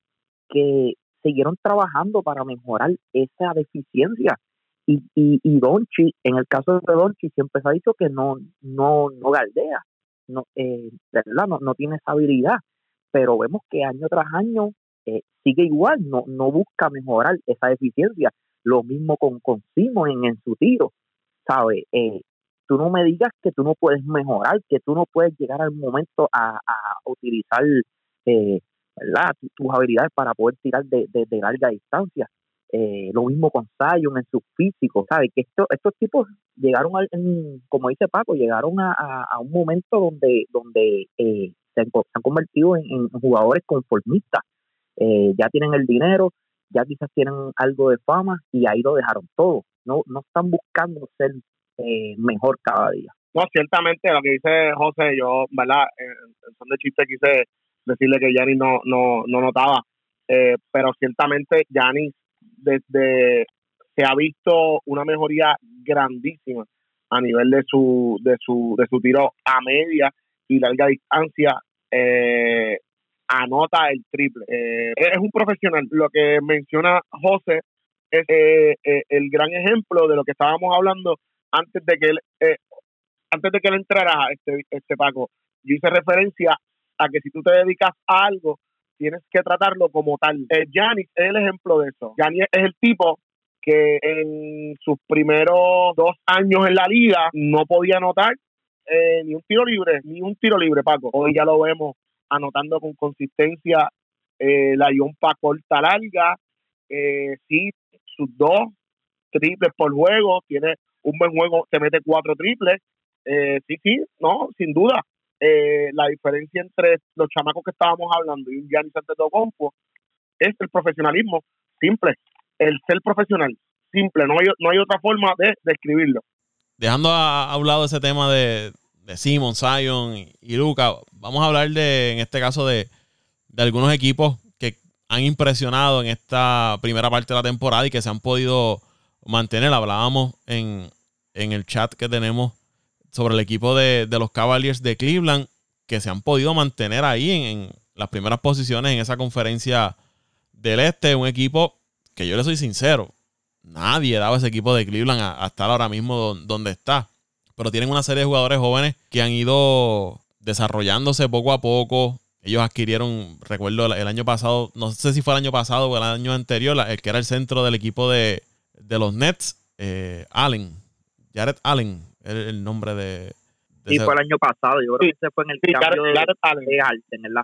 que siguieron trabajando para mejorar esa deficiencia. Y, y, Donchi, en el caso de Donchi, siempre se ha dicho que no, no, no galdea. no, eh, verdad, no, no tiene esa habilidad, pero vemos que año tras año eh, sigue igual, no, no busca mejorar esa eficiencia. Lo mismo con, con Simon en, su tiro, ¿sabes? Eh, tú no me digas que tú no puedes mejorar, que tú no puedes llegar al momento a, utilizar eh, ¿verdad? tus habilidades para poder tirar de, de, larga distancia. Eh, lo mismo con Zion en su físico, ¿sabes? Que esto, estos tipos llegaron, al, como dice Paco, llegaron a, a, un momento donde, donde eh, se, han, convertido en, jugadores conformistas. Eh, ya tienen el dinero, ya quizás tienen algo de fama y ahí lo dejaron todo. No, no están buscando ser eh, mejor cada día. No, ciertamente lo que dice José, yo, ¿verdad? En, son de chiste quise decirle que Yanis no, no, no notaba, eh, pero ciertamente Yanis desde se ha visto una mejoría grandísima a nivel de su de su de su tiro a media y larga distancia eh, anota el triple. Es un profesional. Lo que menciona José es el gran ejemplo de lo que estábamos hablando antes de que él, eh, antes de que él entrara, este, este Paco, yo hice referencia a que si tú te dedicas a algo, tienes que tratarlo como tal. Eh, Giannis es el ejemplo de eso. Giannis es el tipo que en sus primeros dos años en la liga no podía anotar eh, ni un tiro libre, ni un tiro libre, Paco. Hoy ya lo vemos anotando con consistencia eh, la yompa corta larga, eh, sí, sus dos triples por juego, tiene un buen juego te mete cuatro triples. Eh, sí, sí, no, sin duda. Eh, la diferencia entre los chamacos que estábamos hablando y un Giannis Antetokounmpo es el profesionalismo, simple, el ser profesional, simple, no hay, no hay otra forma de describirlo. Dejando a, un lado ese tema de, de Simon, Zion y, Luca, vamos a hablar de, en este caso, de, de algunos equipos que han impresionado en esta primera parte de la temporada y que se han podido mantener. Hablábamos en, en el chat que tenemos sobre el equipo de, los Cavaliers de Cleveland, que se han podido mantener ahí en, las primeras posiciones en esa conferencia del este. Un equipo que yo le soy sincero, nadie daba ese equipo de Cleveland a, estar ahora mismo donde está. Pero tienen una serie de jugadores jóvenes que han ido desarrollándose poco a poco. Ellos adquirieron, recuerdo el año pasado, no sé si fue el año pasado o el año anterior, el que era el centro del equipo de, los Nets, eh, Allen, Jared Allen, el, el nombre de. sí, fue el año pasado. Yo creo que ese fue en el cambio de. ¿verdad?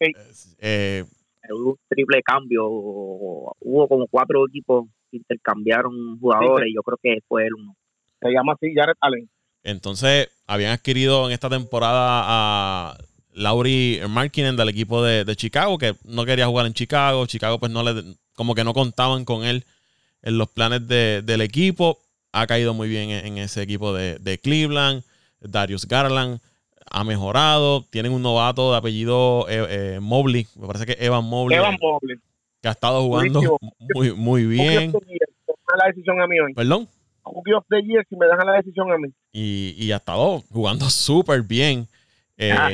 Sí. Eh, hubo un triple cambio. Hubo como cuatro equipos que intercambiaron jugadores. y Yo creo que fue el uno. Se llama así Jared Allen. Entonces, habían adquirido en esta temporada a Laurie Markinen del equipo de, de, Chicago, que no quería jugar en Chicago. Chicago, pues no le, como que no contaban con él en los planes de, del equipo ha caído muy bien en, ese equipo de, Cleveland. Darius Garland ha mejorado. Tienen un novato de apellido eh, eh, Mobley, me parece que Evan Mobley. Evan Mobley. Que ha estado jugando muy, muy bien. la decisión a mí hoy. ¿Perdón? Rookie of the Year si me dejan la decisión a mí. Y, y ha estado jugando súper bien. Eh, ah,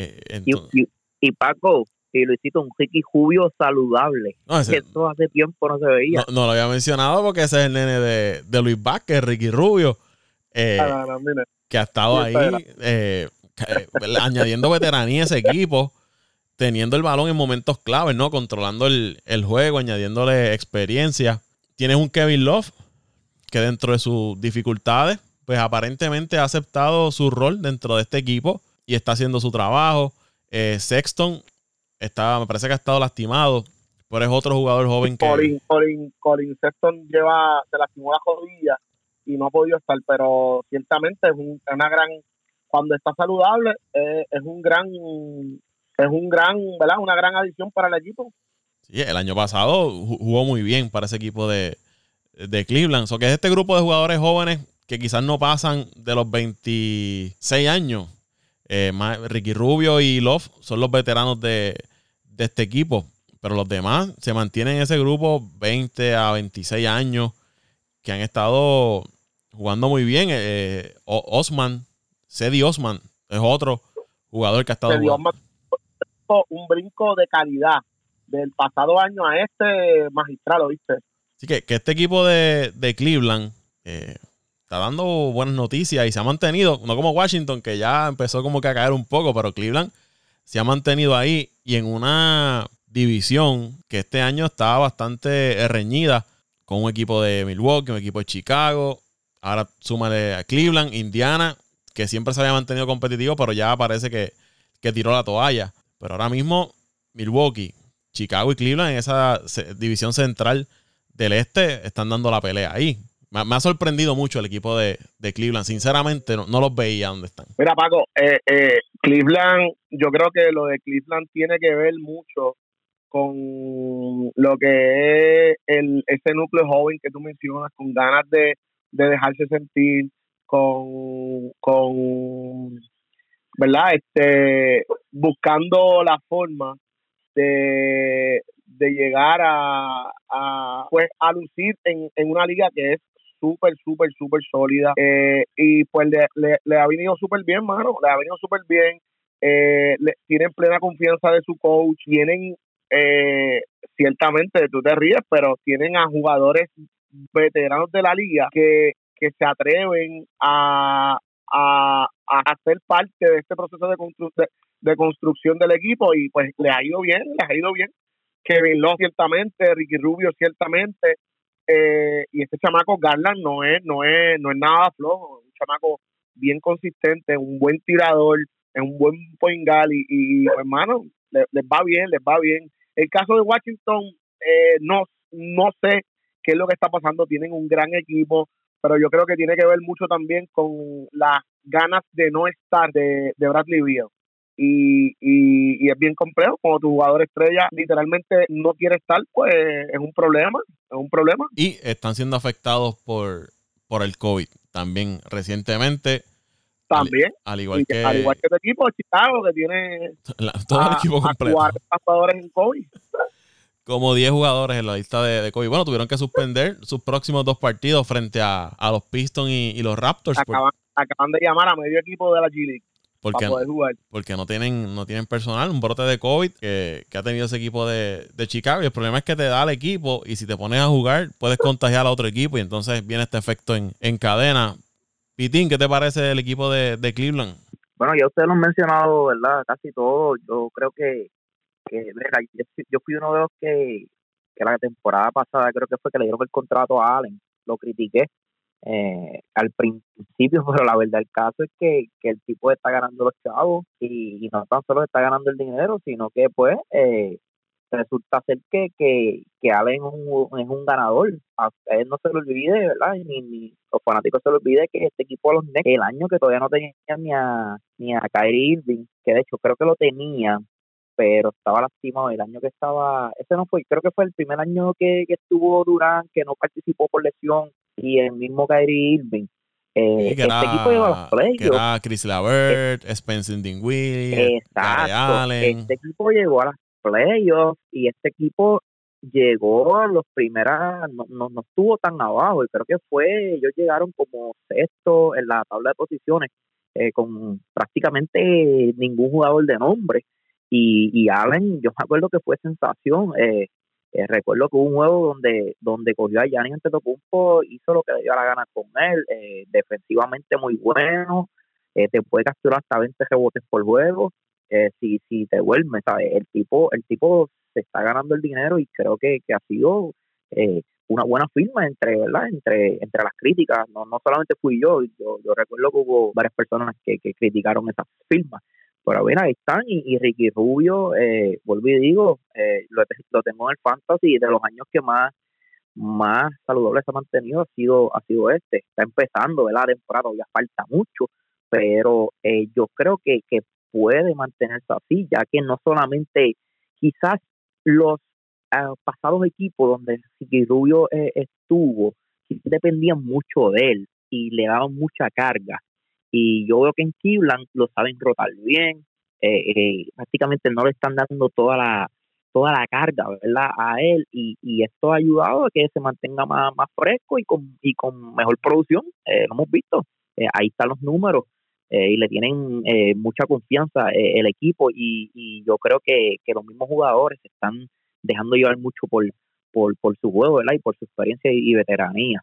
y, Paco, y Luisito, un Ricky Jubio saludable. No, Esto hace tiempo no se veía. No, lo había mencionado porque ese es el nene de, de Luis Vázquez, Ricky Rubio. Eh, ah, que ha estado ahí eh, eh, añadiendo veteranía a ese equipo, teniendo el balón en momentos claves, ¿no? Controlando el, el juego, añadiéndole experiencia. Tienes un Kevin Love que dentro de sus dificultades, pues aparentemente ha aceptado su rol dentro de este equipo y está haciendo su trabajo. Sexton me parece que ha estado lastimado, pero es otro jugador joven que... Colin, Colin, Colin Sexton lleva, se lastimó la rodilla y no ha podido estar, pero ciertamente es, una gran, cuando está saludable, es un gran, es un gran, ¿verdad? Una gran adición para el equipo. Sí, el año pasado jugó muy bien para ese equipo de, de Cleveland. O que es este grupo de jugadores jóvenes que quizás no pasan de los 26 años. Eh, Ricky Rubio y Love son los veteranos de, de este equipo. Pero los demás se mantienen en ese grupo 20 a 26 años que han estado jugando muy bien. Eh, Osman, Cedi Osman, es otro jugador que ha estado jugando. un brinco de calidad del pasado año a este magistral, ¿viste? Así que, que este equipo de, Cleveland, eh, está dando buenas noticias y se ha mantenido, no como Washington, que ya empezó como que a caer un poco, pero Cleveland se ha mantenido ahí y en una división que este año estaba bastante reñida con un equipo de Milwaukee, un equipo de Chicago, ahora súmale a Cleveland, Indiana, que siempre se había mantenido competitivo, pero ya parece que, que tiró la toalla. Pero ahora mismo Milwaukee, Chicago y Cleveland en esa división central del este están dando la pelea ahí. Me, ha sorprendido mucho el equipo de, Cleveland. Sinceramente, no, los veía donde están. Mira, Paco, eh, eh, Cleveland, yo creo que lo de Cleveland tiene que ver mucho con lo que es el, ese núcleo joven que tú mencionas, con ganas de, dejarse sentir, con, con, ¿verdad? Este, buscando la forma de, de llegar a, a, pues, a lucir en, en una liga que es súper, súper, súper sólida. Eh, y pues le, le, ha venido súper bien, mano. Le ha venido súper bien. Eh, tienen plena confianza de su coach. Tienen, eh, ciertamente, tú te ríes, pero tienen a jugadores veteranos de la liga que, que se atreven a, a, a hacer parte de este proceso de, de, construcción del equipo y pues le ha ido bien, les ha ido bien. Kevin Love ciertamente, Ricky Rubio ciertamente, eh, y este chamaco Garland no es, no es, no es nada flojo, un chamaco bien consistente, un buen tirador, es un buen point y, y hermano, les, va bien, les va bien. El caso de Washington, eh, no, no sé qué es lo que está pasando, tienen un gran equipo, pero yo creo que tiene que ver mucho también con las ganas de no estar de, de Bradley Beal y, y, es bien complejo. Cuando tu jugador estrella literalmente no quiere estar, pues es un problema, es un problema. Y están siendo afectados por, por el COVID también recientemente. También. Al, igual que... Al igual que tu equipo, Chicago, que tiene... todo el equipo completo. jugadores en COVID. Como 10 jugadores en la lista de, COVID. Bueno, tuvieron que suspender sus próximos dos partidos frente a, los Pistons y, los Raptors. Acaban, acaban de llamar a medio equipo de la G-League porque, Porque no tienen, no tienen personal, un brote de COVID que, ha tenido ese equipo de, Chicago. Y el problema es que te da el equipo y si te pones a jugar, puedes contagiar a otro equipo y entonces viene este efecto en, en cadena. Pitín, ¿qué te parece el equipo de, Cleveland? Bueno, ya ustedes lo han mencionado, ¿verdad? Casi todo. Yo creo que, que yo, fui uno de los que, que la temporada pasada creo que fue que le dieron el contrato a Allen. Lo critiqué eh, al principio, pero la verdad el caso es que, el tipo está ganando los chavos y, no tan solo está ganando el dinero, sino que pues eh, resulta ser que, que, que Allen es un, es un ganador. A él no se lo olvide, ¿verdad? Ni, ni los fanáticos se lo olvide que este equipo de los Nets, el año que todavía no tenía ni a, ni a Kyrie Irving, que de hecho creo que lo tenía, pero estaba lastimado el año que estaba, ese no fue, creo que fue el primer año que, que estuvo Durán, que no participó por lesión, y el mismo Kyrie Irving. Eh, este equipo llegó a los playoffs. Chris Lavert, Spencer Dinwiddie, Exacto. Este equipo llegó a las playoffs y este equipo llegó a los primeras, no, no, no, estuvo tan abajo, y creo que fue, ellos llegaron como sexto en la tabla de posiciones, eh, con prácticamente ningún jugador de nombre. Y, y Allen, yo me acuerdo que fue sensación. Eh, eh, recuerdo que hubo un juego donde donde cogió a Giannis Antetokounmpo, hizo lo que le dio la gana con él, eh, defensivamente muy bueno, eh, te puede capturar hasta 20 rebotes por juego, si si te vuelve, ¿sabes? El tipo el tipo se está ganando el dinero y creo que, que ha sido una buena firma entre verdad entre entre las críticas no no solamente fui yo yo, yo recuerdo que hubo varias personas que, que criticaron esa firma pero bueno, ahí están. Y, Ricky Rubio, eh, vuelvo y digo, eh, lo, tengo en el fantasy de los años que más más saludable se ha mantenido ha sido ha sido este está empezando la temporada ya falta mucho pero eh, yo creo que, que puede mantenerse así ya que no solamente quizás los ah, pasados equipos donde Ricky Rubio eh, estuvo dependían mucho de él y le daban mucha carga y yo veo que en Cleveland lo saben rotar bien, eh, eh, prácticamente no le están dando toda la toda la carga ¿verdad? a él y, y esto ha ayudado a que se mantenga más, más fresco y con, y con mejor producción, eh, lo hemos visto, eh, ahí están los números y le tienen mucha confianza el equipo y, y yo creo que, que los mismos jugadores se están dejando llevar mucho por, por, por su juego ¿verdad? y por su experiencia y, veteranía.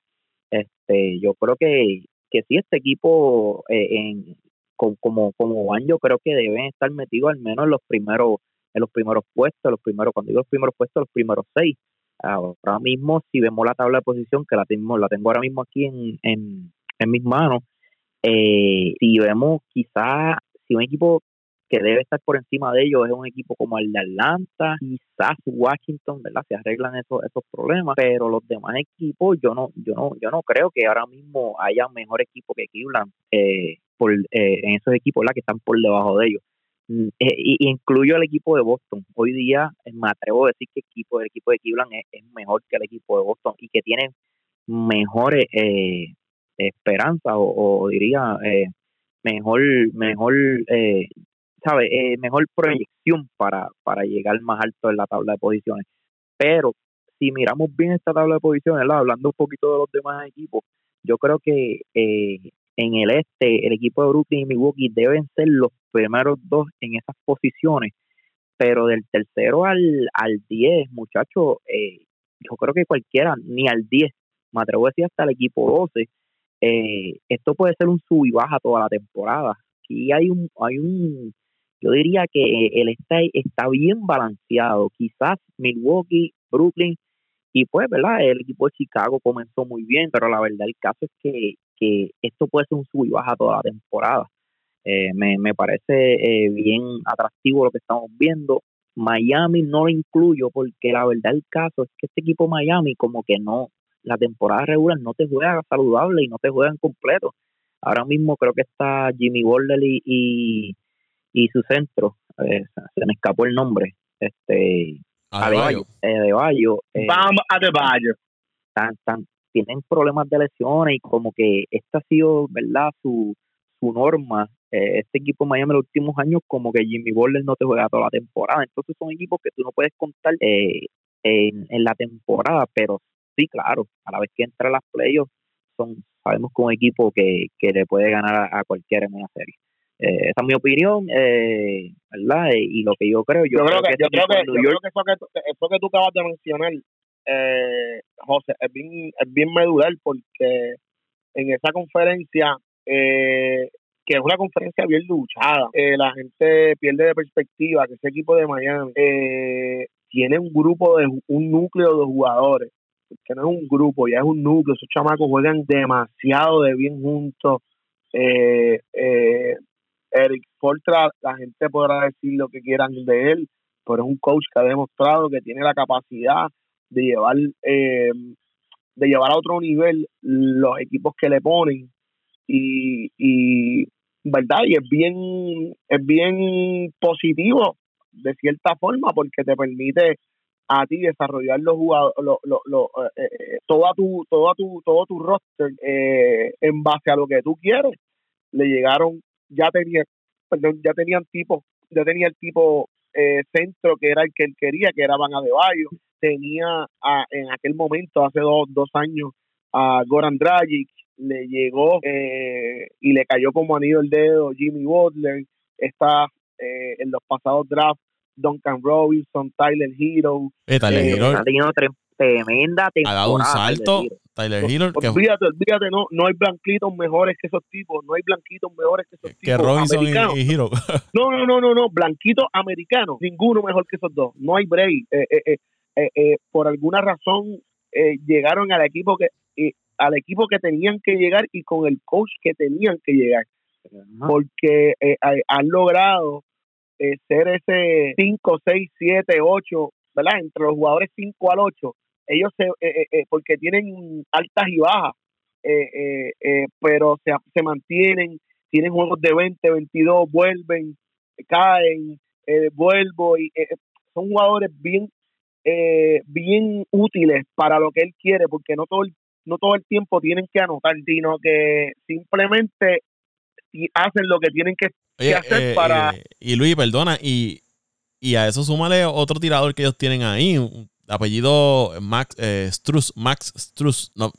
Este, yo creo que que sí, este equipo eh, en, como, como Juan, yo creo que deben estar metidos al menos en los primeros en los primeros puestos, los primeros, cuando digo los primeros puestos, los primeros seis. Ahora mismo, si vemos la tabla de posición, que la tengo, la tengo ahora mismo aquí en, en, en mis manos, eh, si vemos quizás si un equipo que debe estar por encima de ellos es un equipo como el de Atlanta, quizás Washington, ¿verdad? Se arreglan esos esos problemas, pero los demás equipos yo no yo no yo no creo que ahora mismo haya mejor equipo que Cleveland eh, por eh, en esos equipos ¿verdad? que están por debajo de ellos. Mm, eh, y incluyo el equipo de Boston. Hoy día me atrevo a decir que el equipo, el equipo de Cleveland es, mejor que el equipo de Boston y que tiene mejores eh, esperanzas o, diría eh, mejor mejor eh, sabe eh, mejor proyección para para llegar más alto en la tabla de posiciones. Pero si miramos bien esta tabla de posiciones hablando un poquito de los demás equipos yo creo que eh, en el este el equipo de Brooklyn y Milwaukee deben ser los primeros dos en esas posiciones. Pero del tercero al al 10 muchachos eh, yo creo que cualquiera ni al 10 me atrevo a decir hasta el equipo 12 eh, esto puede ser un sub y baja toda la temporada. Aquí hay un, hay un, yo diría que el está, está bien balanceado. Quizás Milwaukee, Brooklyn y pues, ¿verdad? El equipo de Chicago comenzó muy bien, pero la verdad el caso es que, que esto puede ser un sub y baja toda la temporada. Eh, me, me parece eh, bien atractivo lo que estamos viendo. Miami no lo incluyo porque la verdad el caso es que este equipo Miami como que no, la temporada regular no te juega saludable y no te juegan completo. Ahora mismo creo que está Jimmy Butler y, y, su centro, eh, se me escapó el nombre, este Adebayo. Adebayo eh, Vamos Adebayo. Tan, tan, tienen problemas de lesiones y como que esta ha sido, ¿verdad? Su, su norma. Eh, este equipo Miami en los últimos años como que Jimmy Butler no te juega toda la temporada. Entonces son equipos que tú no puedes contar en, en la temporada, pero sí, claro, a la vez que entra a las playoffs, son, sabemos que un equipo que, que le puede ganar a, cualquiera en una serie. Eh, esa es mi opinión, eh, ¿verdad? Y, lo que yo creo, yo, creo, que, yo creo que, eso, que eso que tú acabas de mencionar, eh, José, es bien, es bien medular porque en esa conferencia, eh, que es una conferencia bien luchada, eh, la gente pierde de perspectiva que ese equipo de Miami eh, tiene un grupo de un núcleo de jugadores que no es un grupo, ya es un núcleo, esos chamacos juegan demasiado de bien juntos. Eh, eh, Eric Fortra, la gente podrá decir lo que quieran de él, pero es un coach que ha demostrado que tiene la capacidad de llevar eh, de llevar a otro nivel los equipos que le ponen y, y verdad y es bien es bien positivo de cierta forma porque te permite a ti desarrollar los jugadores, lo, lo, eh, eh, toda tu, toda tu, todo tu roster eh, en base a lo que tú quieres. Le llegaron, ya tenía, perdón, ya tenían tipo, ya tenía el tipo centro que era el que él quería, que era Van Adebayo. Tenía a, en aquel momento, hace dos, dos años, a Goran Dragic, le llegó y le cayó como anillo el dedo Jimmy Butler. Está en los pasados drafts Duncan Robinson, Tyler Hero. Eh, Tyler eh, Hero. Tremenda temporada. Ha dado un salto. Tyler Hero. Que... Olvídate, olvídate, no, no hay blanquitos mejores que esos tipos. No hay blanquitos mejores que esos tipos. Que Robinson y, Hero. no, no, no, no, no. Blanquitos americanos. Ninguno mejor que esos dos. No hay break. Eh, eh, por alguna razón llegaron al equipo que al equipo que tenían que llegar y con el coach que tenían que llegar. Porque han logrado eh, ser ese 5, 6, 7, 8, ¿verdad? Entre los jugadores 5 al 8, ellos se, eh, eh, porque tienen altas y bajas, pero se, se mantienen, tienen juegos de 20, 22, vuelven, caen, vuelvo, y son jugadores bien bien útiles para lo que él quiere, porque no todo el, no todo el tiempo tienen que anotar, sino que simplemente hacen lo que tienen que hacer eh, para... Eh, y Luis, perdona, y, y a eso súmale otro tirador que ellos tienen ahí, apellido Max eh, Struss, Max Struss. No,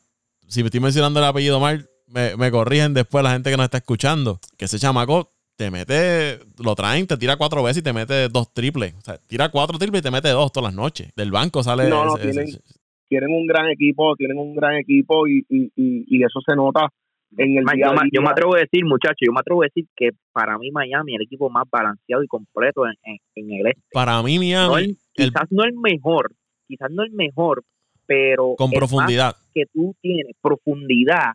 si me estoy mencionando el apellido mal, me, me, corrigen después la gente que nos está escuchando. Que ese chamaco te mete, lo traen, te tira cuatro veces y te mete dos triples. O sea, tira cuatro triples y te mete dos todas las noches. Del banco sale. tienen, tienen un gran equipo, tienen un gran equipo y, y, y, y eso se nota en el Man, yo, me- día. yo me atrevo a decir, muchachos, yo me atrevo a decir que para mí Miami es el equipo más balanceado y completo en, en- en el este. Para mí, No Miami, el- el- quizás no el mejor, quizás no el mejor, pero con profundidad. que tú tienes, profundidad,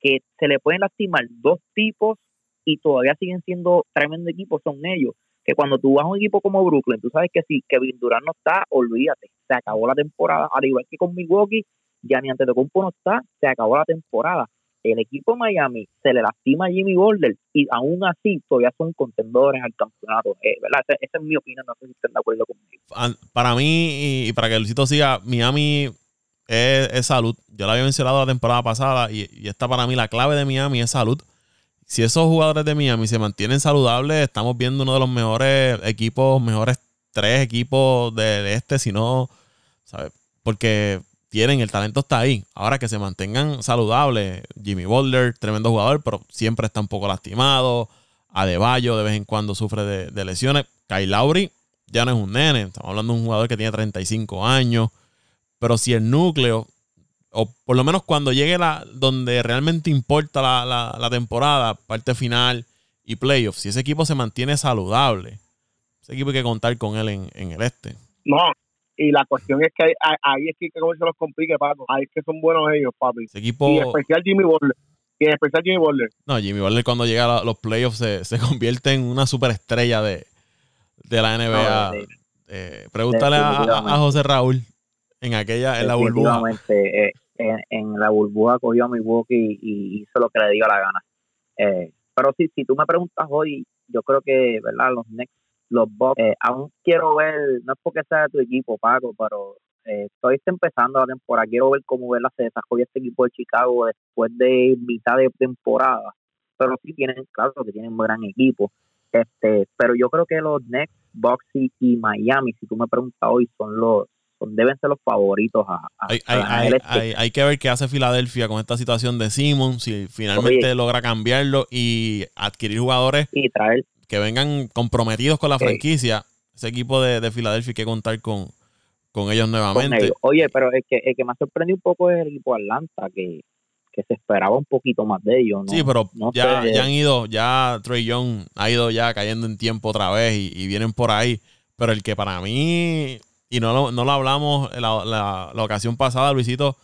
que se le pueden lastimar dos tipos y todavía siguen siendo tremendo equipo, son ellos. Que cuando tú vas a un equipo como Brooklyn, tú sabes que si Kevin Durant no está, olvídate, se acabó la temporada. Al igual que con Milwaukee, ya ni Antetokounmpo no está, se acabó la temporada. El equipo de Miami se le lastima a Jimmy Butler y aún así todavía son contendores al campeonato. Eh, ¿verdad? Esa, es mi opinión, no sé si estén de acuerdo conmigo. Para mí, y para que Luisito siga, Miami es, es salud. Yo lo había mencionado la temporada pasada y, y esta para mí la clave de Miami es salud. Si esos jugadores de Miami se mantienen saludables, estamos viendo uno de los mejores equipos, mejores tres equipos del este, si no, ¿sabes? Porque tienen, el talento está ahí. Ahora que se mantengan saludables, Jimmy Butler, tremendo jugador, pero siempre está un poco lastimado. Adebayo de vez en cuando sufre de, lesiones. Kyle Lowry ya no es un nene, estamos hablando de un jugador que tiene 35 años. Pero si el núcleo, o por lo menos cuando llegue la donde realmente importa la, la- la temporada, parte final y playoffs, si ese equipo se mantiene saludable, ese equipo hay que contar con él en, en el este. No, y la cuestión es que ahí, ahí es que como se los complique, Paco. Ahí es que son buenos ellos, papi. Ese equipo, Y en especial Jimmy Butler. Y en especial Jimmy Butler. no, Jimmy Butler cuando llega a los playoffs se, se convierte en una superestrella de, de la NBA. No, Eh, pregúntale a, José Raúl en aquella, en la burbuja. Eh, en, en la burbuja cogió a Milwaukee y, y hizo lo que le dio la gana. Eh, pero sí, si tú me preguntas hoy, yo creo que, ¿verdad? Los Knicks, los Bucks, eh, aún quiero ver, no es porque sea de tu equipo, Paco, pero eh, estoy empezando la temporada. Quiero ver cómo ¿verdad? se desarrolla este equipo de Chicago después de mitad de temporada. Pero sí tienen, claro, que tienen un gran equipo. Este, pero yo creo que los Knicks, Bucks y, y Miami, si tú me preguntas hoy, son los deben ser los favoritos a, a- Hay, a hay- este. hay- hay que ver qué hace Filadelfia con esta situación de Simon, si finalmente Oye. logra cambiarlo y adquirir jugadores y traer que vengan comprometidos con la franquicia. Ese equipo de, de Filadelfia hay que contar con, con ellos con nuevamente. ellos. Oye, pero el que, el que me ha sorprendido un poco es el equipo de Atlanta, que, que se esperaba un poquito más de ellos. ¿no? sí, pero no ya, sé. ya han ido, ya Trey Young ha ido ya cayendo en tiempo otra vez y, y vienen por ahí. Pero el que para mí, y no lo, no lo hablamos la, la- la ocasión pasada, Luisito,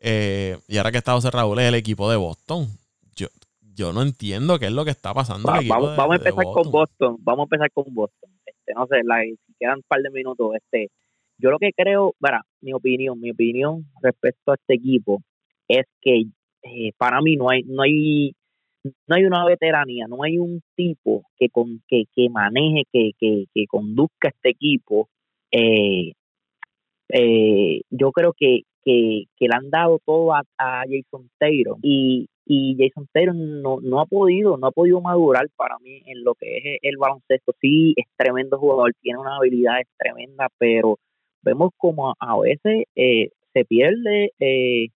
eh, y ahora que está José Raúl, es el equipo de Boston. Yo, no entiendo qué es lo que está pasando. Va- vamos, de- vamos a empezar con Boston. Vamos a empezar con Boston. Este, no sé, la, si quedan un par de minutos. Este, yo lo que creo, para mi opinión, mi opinión respecto a este equipo es que eh, para mí no hay, no hay, no hay una veteranía, no hay un tipo que con, que, que maneje, que, que, que conduzca este equipo. Eh, eh, yo creo que, que, que le han dado todo a, a Jason Taylor y, y Jason Taylor no, no ha podido, no ha podido madurar para mí en lo que es el baloncesto. Sí, es tremendo jugador, tiene una habilidad es tremenda, pero vemos como a, veces eh, se pierde, eh,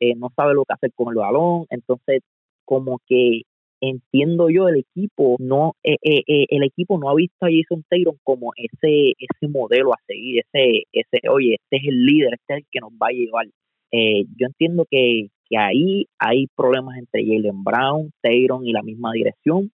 eh, no sabe lo que hacer con el balón, entonces como que entiendo yo el equipo no eh, eh, eh, el equipo no ha visto a Jason Taylor como ese ese modelo a seguir ese ese oye este es el líder este es el que nos va a llevar eh, yo entiendo que, que ahí hay problemas entre Jalen Brown Taylor y la misma dirección.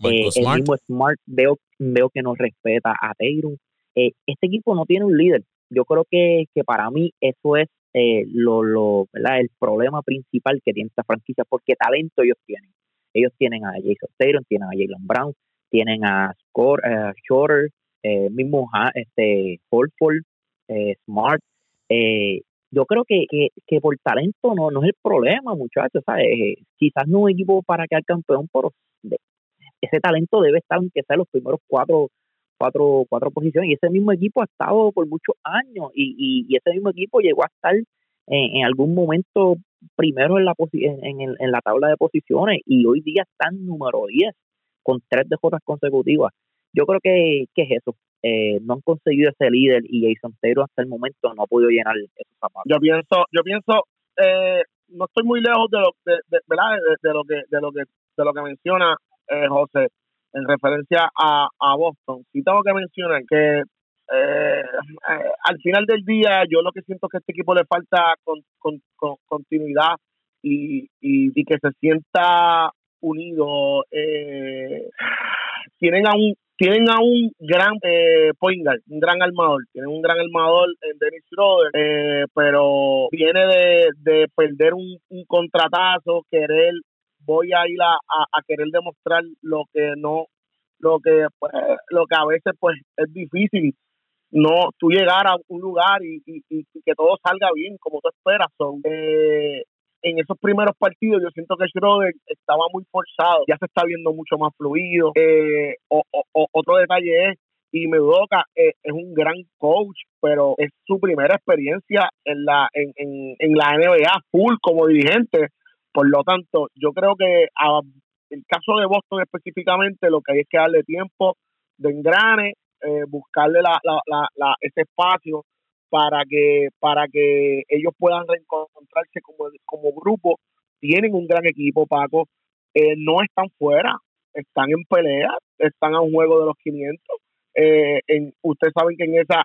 Eh, el mismo Smart veo veo que no respeta a Taylor eh, este equipo no tiene un líder. Yo creo que, que para mí eso es eh, lo, lo ¿verdad? el problema principal que tiene esta franquicia porque talento ellos tienen. Ellos tienen a Jason Taylor, tienen a Jalen Brown, tienen a Score, eh, Shorter, eh, mismo este Holford, Smart. Eh, yo creo que, que, que por talento no, no es el problema, muchachos. ¿sabes? Eh, quizás no un equipo para quedar campeón, pero ese talento debe estar, aunque sea en los primeros cuatro, cuatro, cuatro posiciones. Y ese mismo equipo ha estado por muchos años y, y, ese mismo equipo llegó a estar en, algún momento primero en la, en, en en la tabla de posiciones y hoy día están número 10 con tres derrotas consecutivas. Yo creo que, que es eso. Eh, no han conseguido ese líder y Jason Taylor hasta el momento no ha podido llenar esos zapatos. yo pienso yo pienso eh, no estoy muy lejos de lo de, ¿verdad? De, lo que de lo que de lo que menciona eh, José en referencia a, a Boston sí tengo que mencionar que eh, eh, al final del día yo lo que siento es que a este equipo le falta con, con- con- continuidad y, y, que se sienta unido. Eh, tienen a un tienen a un gran eh, point un gran armador, tienen un gran armador en Dennis Schroeder, eh, pero viene de, perder un, contratazo, querer, voy a ir a, querer demostrar lo que no, lo que pues, lo que a veces pues es difícil no tú llegar a un lugar y, que todo salga bien como tú esperas. Son, eh, en esos primeros partidos yo siento que Schroeder estaba muy forzado, ya se está viendo mucho más fluido. Eh, otro detalle es, y Medoka eh, es un gran coach, pero es su primera experiencia en la, en, en, la NBA full como dirigente. Por lo tanto, yo creo que a, el caso de Boston específicamente, lo que hay es que darle tiempo de engrane, eh, buscarle la, ese espacio para que para que ellos puedan reencontrarse como, como grupo. Tienen un gran equipo, Paco. Eh, no están fuera, están en pelea, están a un juego de los 500. Eh, en, ustedes saben que en esa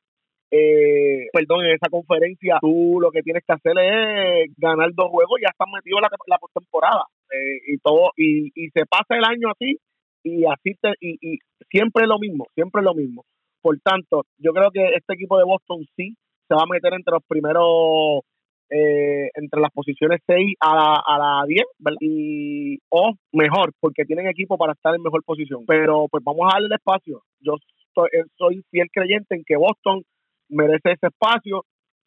eh, perdón, en esa conferencia tú lo que tienes que hacer es ganar dos juegos y ya están metidos en la, la postemporada eh, y todo y, y se pasa el año así y así te, y, y siempre es lo mismo, siempre es lo mismo. Por tanto, yo creo que este equipo de Boston sí se va a meter entre los primeros, eh, entre las posiciones 6 a la, a la 10, Y, o mejor, porque tienen equipo para estar en mejor posición. Pero pues vamos a darle el espacio. Yo eh, soy, fiel creyente en que Boston merece ese espacio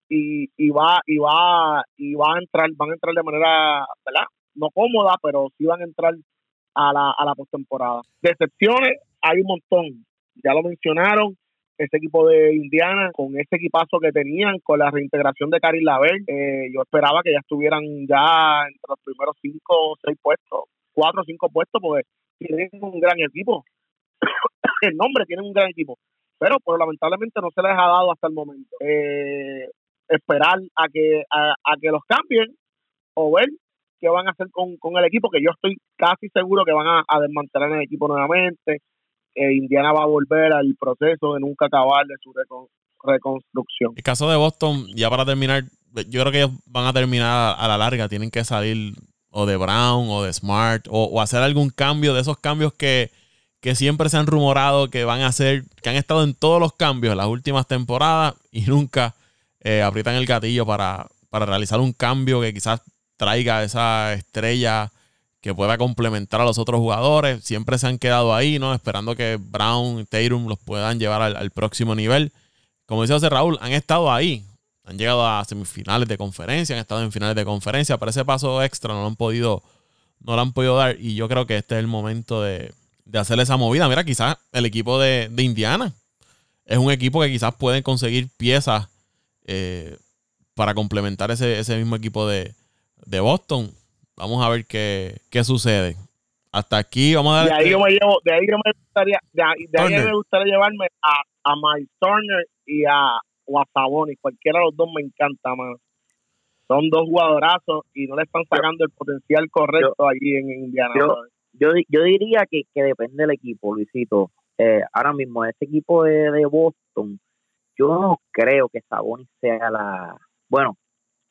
y, y va y va y va a entrar van a entrar de manera verdad no cómoda pero sí van a entrar a la a la postemporada. Decepciones hay un montón. Ya lo mencionaron ese equipo de Indiana, con ese equipazo que tenían, con la reintegración de Karim Laver, eh, yo esperaba que ya estuvieran ya entre los primeros cinco o seis puestos, cuatro o cinco puestos, porque tienen un gran equipo. el nombre tienen un gran equipo, pero pues lamentablemente no se les ha dado hasta el momento. Eh, esperar a que a, que los cambien o ver qué van a hacer con, con el equipo, que yo estoy casi seguro que van a, a desmantelar el equipo nuevamente, Indiana va a volver al proceso de nunca acabar de su reconstrucción. El caso de Boston, ya para terminar, yo creo que ellos van a terminar a la larga, tienen que salir o de Brown o de Smart o, hacer algún cambio de esos cambios que, siempre se han rumorado que van a hacer, que han estado en todos los cambios en las últimas temporadas y nunca eh, aprietan el gatillo para, para realizar un cambio que quizás traiga esa estrella que pueda complementar a los otros jugadores. Siempre se han quedado ahí, ¿no? Esperando que Brown Tatum los puedan llevar al, próximo nivel. Como dice José Raúl, han estado ahí. Han llegado a semifinales de conferencia, han estado en finales de conferencia, pero ese paso extra no lo han podido, no lo han podido dar. Y yo creo que este es el momento de, hacer esa movida. Mira, quizás el equipo de, Indiana es un equipo que quizás pueden conseguir piezas eh, para complementar ese, ese mismo equipo de, de Boston Vamos a ver qué, qué sucede. Hasta aquí vamos a dar. De ahí, este yo me llevo, de ahí yo me gustaría, de ahí, de ahí me gustaría llevarme a, a Mike Turner y a, o a Sabonis. Cualquiera de los dos me encanta, más. Son dos jugadorazos y no le están sacando el potencial correcto allí en Indiana. Yo, yo, diría que, que depende del equipo, Luisito. Eh, ahora mismo, este equipo de, de Boston, yo no creo que Sabonis sea la. Bueno,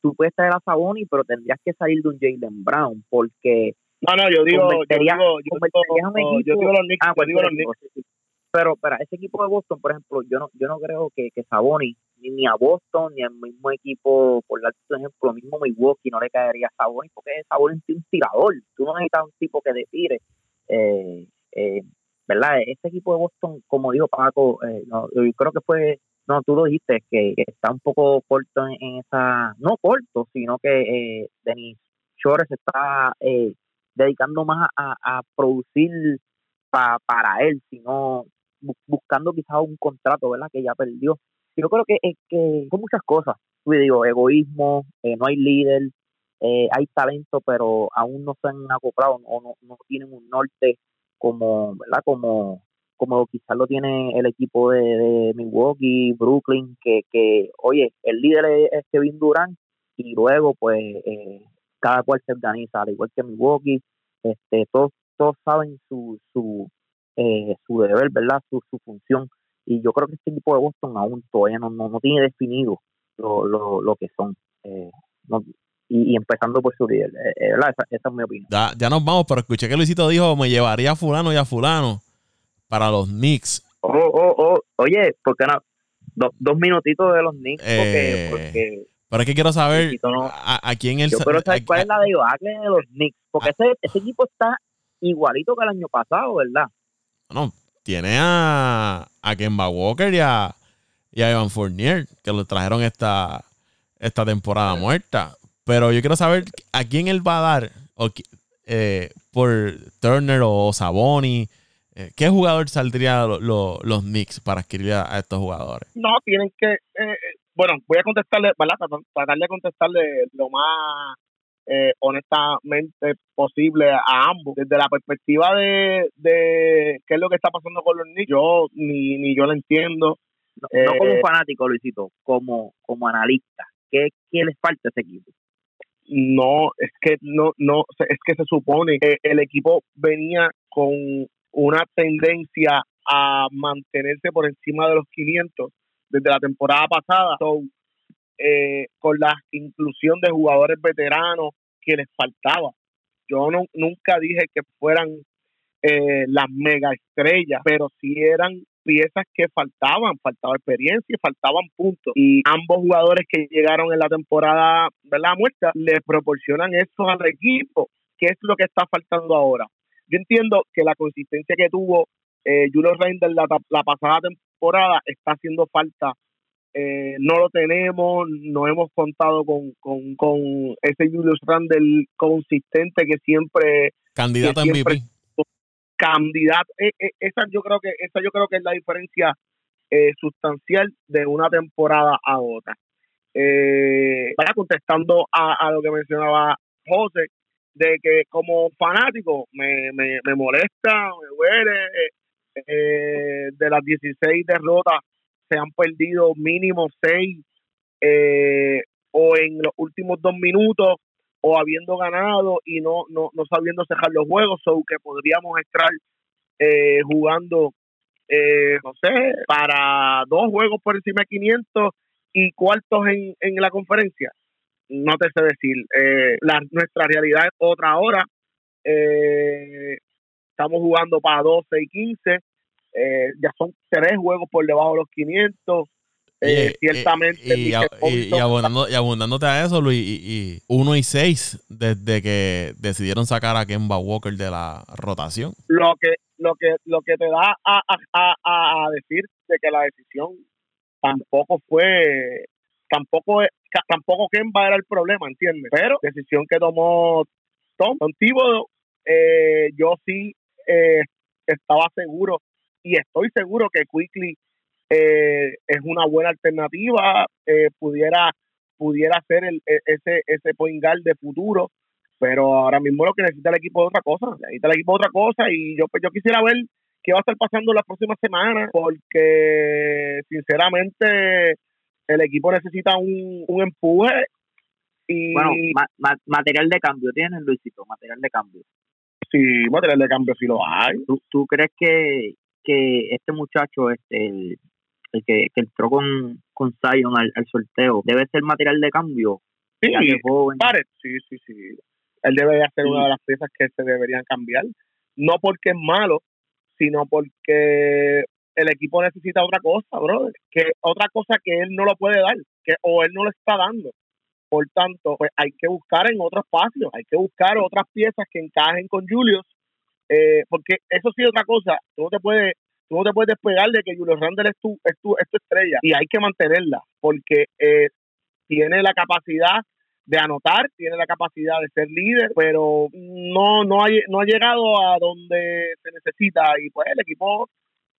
tú puedes traer a Saboni, pero tendrías que salir de un Jalen Brown, porque... No, no, yo digo, yo digo, yo digo, los Knicks, ah, pues digo los Knicks. Pero, para ese equipo de Boston, por ejemplo, yo no yo no creo que, que Saboni, ni, a Boston, ni al mismo equipo, por dar por ejemplo, lo mismo Milwaukee, no le caería a Saboni, porque Saboni es un tirador. Tú no necesitas un tipo que te tire. Eh, eh, ¿Verdad? Este equipo de Boston, como dijo Paco, eh, no, yo creo que fue no, tú lo dijiste, que, está un poco corto en, esa, no corto, sino que eh, Denis Chores está eh, dedicando más a, producir para él, sino buscando quizás un contrato, ¿verdad? Que ya perdió. Yo creo que, es que son muchas cosas. Yo digo, egoísmo, eh, no hay líder, eh, hay talento, pero aún no se han acoplado o no, no tienen un norte como, ¿verdad? Como como quizás lo tiene el equipo de, Milwaukee, Brooklyn, que, que, oye, el líder es Kevin Durant y luego pues eh, cada cual se organiza, al igual que Milwaukee, este, todos, todos saben su, su, eh, su deber, ¿verdad? Su, su función. Y yo creo que este equipo de Boston aún todavía no, no, tiene definido lo, lo, lo que son. Eh, y, empezando por su líder. Eh, eh, esa, es mi opinión. Ya, ya, nos vamos, pero escuché que Luisito dijo, me llevaría a fulano y a fulano para los Knicks. Oh, oh, oh, oye, ¿por qué no? dos minutitos de los Knicks, porque, porque pero es que quiero saber a, quién él... Yo quiero saber cuál es la debacle de los Knicks, porque ese, ese equipo está igualito que el año pasado, ¿verdad? Bueno, tiene a, a Kemba Walker y a, y a Evan Fournier, que lo trajeron esta, esta temporada muerta. Pero yo quiero saber a quién él va a dar eh, por Turner o Saboni. Eh, ¿Qué jugador saldría los Knicks para adquirir a, estos jugadores? No, tienen que. Eh, bueno, voy a contestarle, ¿verdad? Tratar de contestarle lo más honestamente posible a ambos. Desde la perspectiva de, de qué es lo que está pasando con los Knicks, yo ni, ni yo lo entiendo. No, como fanático, Luisito, como, como analista. ¿Qué, ¿Qué les falta a ese equipo? no es que no no es que se supone que el equipo venía con una tendencia a mantenerse por encima de los 500 desde la temporada pasada. Eh, con la inclusión de jugadores veteranos que les faltaba. Yo no, nunca dije que fueran eh, las mega estrellas pero sí eran piezas que faltaban, faltaba experiencia, faltaban puntos. Y ambos jugadores que llegaron en la temporada de la muerta le proporcionan eso al equipo, que es lo que está faltando ahora. Yo entiendo que la consistencia que tuvo eh, Julio Reinders la, la pasada temporada está haciendo falta. Eh, no lo tenemos, no hemos contado con, con, con ese Julius Randle consistente que siempre candidato a MVP candidato. Eh, eh, esa yo creo que esa yo creo que es la diferencia eh, sustancial de una temporada a otra. Eh, vaya contestando a, lo que mencionaba José, de que como fanático me, me, me molesta, me duele. de las 16 derrotas se han perdido mínimo 6 o en los últimos dos minutos o habiendo ganado y no, no, no sabiendo cerrar los juegos, o que podríamos estar eh, jugando, eh, no sé, para dos juegos por encima de 500 y cuartos en, en la conferencia. No te sé decir. Eh, la, nuestra realidad es otra ahora. estamos jugando para 12 y 15. ya son tres juegos por debajo de los 500. Eh, ciertamente. Y, abundándote a eso, Luis, y, uno y seis desde que decidieron sacar a Kemba Walker de la rotación. Lo que, lo que, lo que te da a, a, a, decir de que la decisión tampoco fue, tampoco, tampoco Kemba era el problema, ¿entiendes? Pero decisión que tomó Tom, Tom eh, yo sí eh, estaba seguro y estoy seguro que Quickly eh, es una buena alternativa, eh, pudiera pudiera ser el, e, ese ese point guard de futuro, pero ahora mismo lo que necesita el equipo es otra cosa, necesita el equipo otra cosa y yo pues yo quisiera ver qué va a estar pasando las próximas semanas porque sinceramente el equipo necesita un, un empuje y bueno, material de cambio tienen Luisito, material de cambio. Sí, material de cambio sí lo hay. ¿Tú, tú crees que, que este muchacho, este, el que, entró con, con Zion al, sorteo, debe ser material de cambio. Sí, sí, sí, sí. Él debe ser una de las piezas que se deberían cambiar. No porque es malo, sino porque el equipo necesita otra cosa, brother. Que otra cosa que él no lo puede dar, que o él no lo está dando. Por tanto, pues hay que buscar en otros espacios, hay que buscar otras piezas que encajen con Julius, eh, porque eso sí es otra cosa. Tú no te puedes tú no te puedes despegar de que Julio Randle es tu, es tu, estrella y hay que mantenerla porque eh, tiene la capacidad de anotar, tiene la capacidad de ser líder, pero no no, hay, no ha llegado a donde se necesita y pues el equipo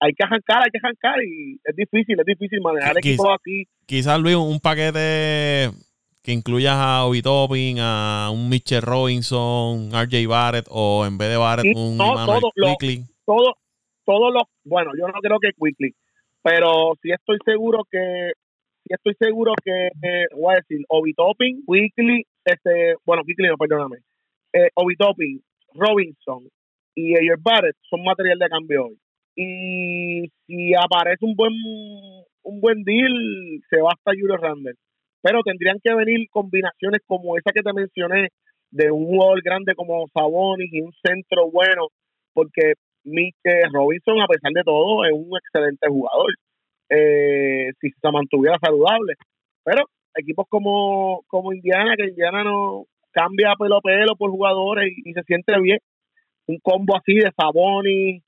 hay que arrancar, hay que arrancar y es difícil, es difícil manejar el equipo así. Quizás Luis, un paquete que incluyas a Obi Topping, a un Mitchell Robinson, RJ Barrett o en vez de Barrett un no, todo, todo, todos los, bueno, yo no creo que Quickly, pero sí estoy seguro que, sí estoy seguro que, eh, voy a decir, Obi Topping, Quickly, este, bueno, Quickly no, perdóname, eh, Obi Topping, Robinson y Ayer Barrett son material de cambio hoy. Y si aparece un buen un buen deal, se va hasta Julio Randle. pero tendrían que venir combinaciones como esa que te mencioné, de un jugador grande como Sabonis y un centro bueno, porque Mitch Robinson, a pesar de todo, es un excelente jugador. Eh, si se mantuviera saludable. Pero equipos como, como Indiana, que Indiana no cambia pelo a pelo por jugadores y, se siente bien. Un combo así de Saboni,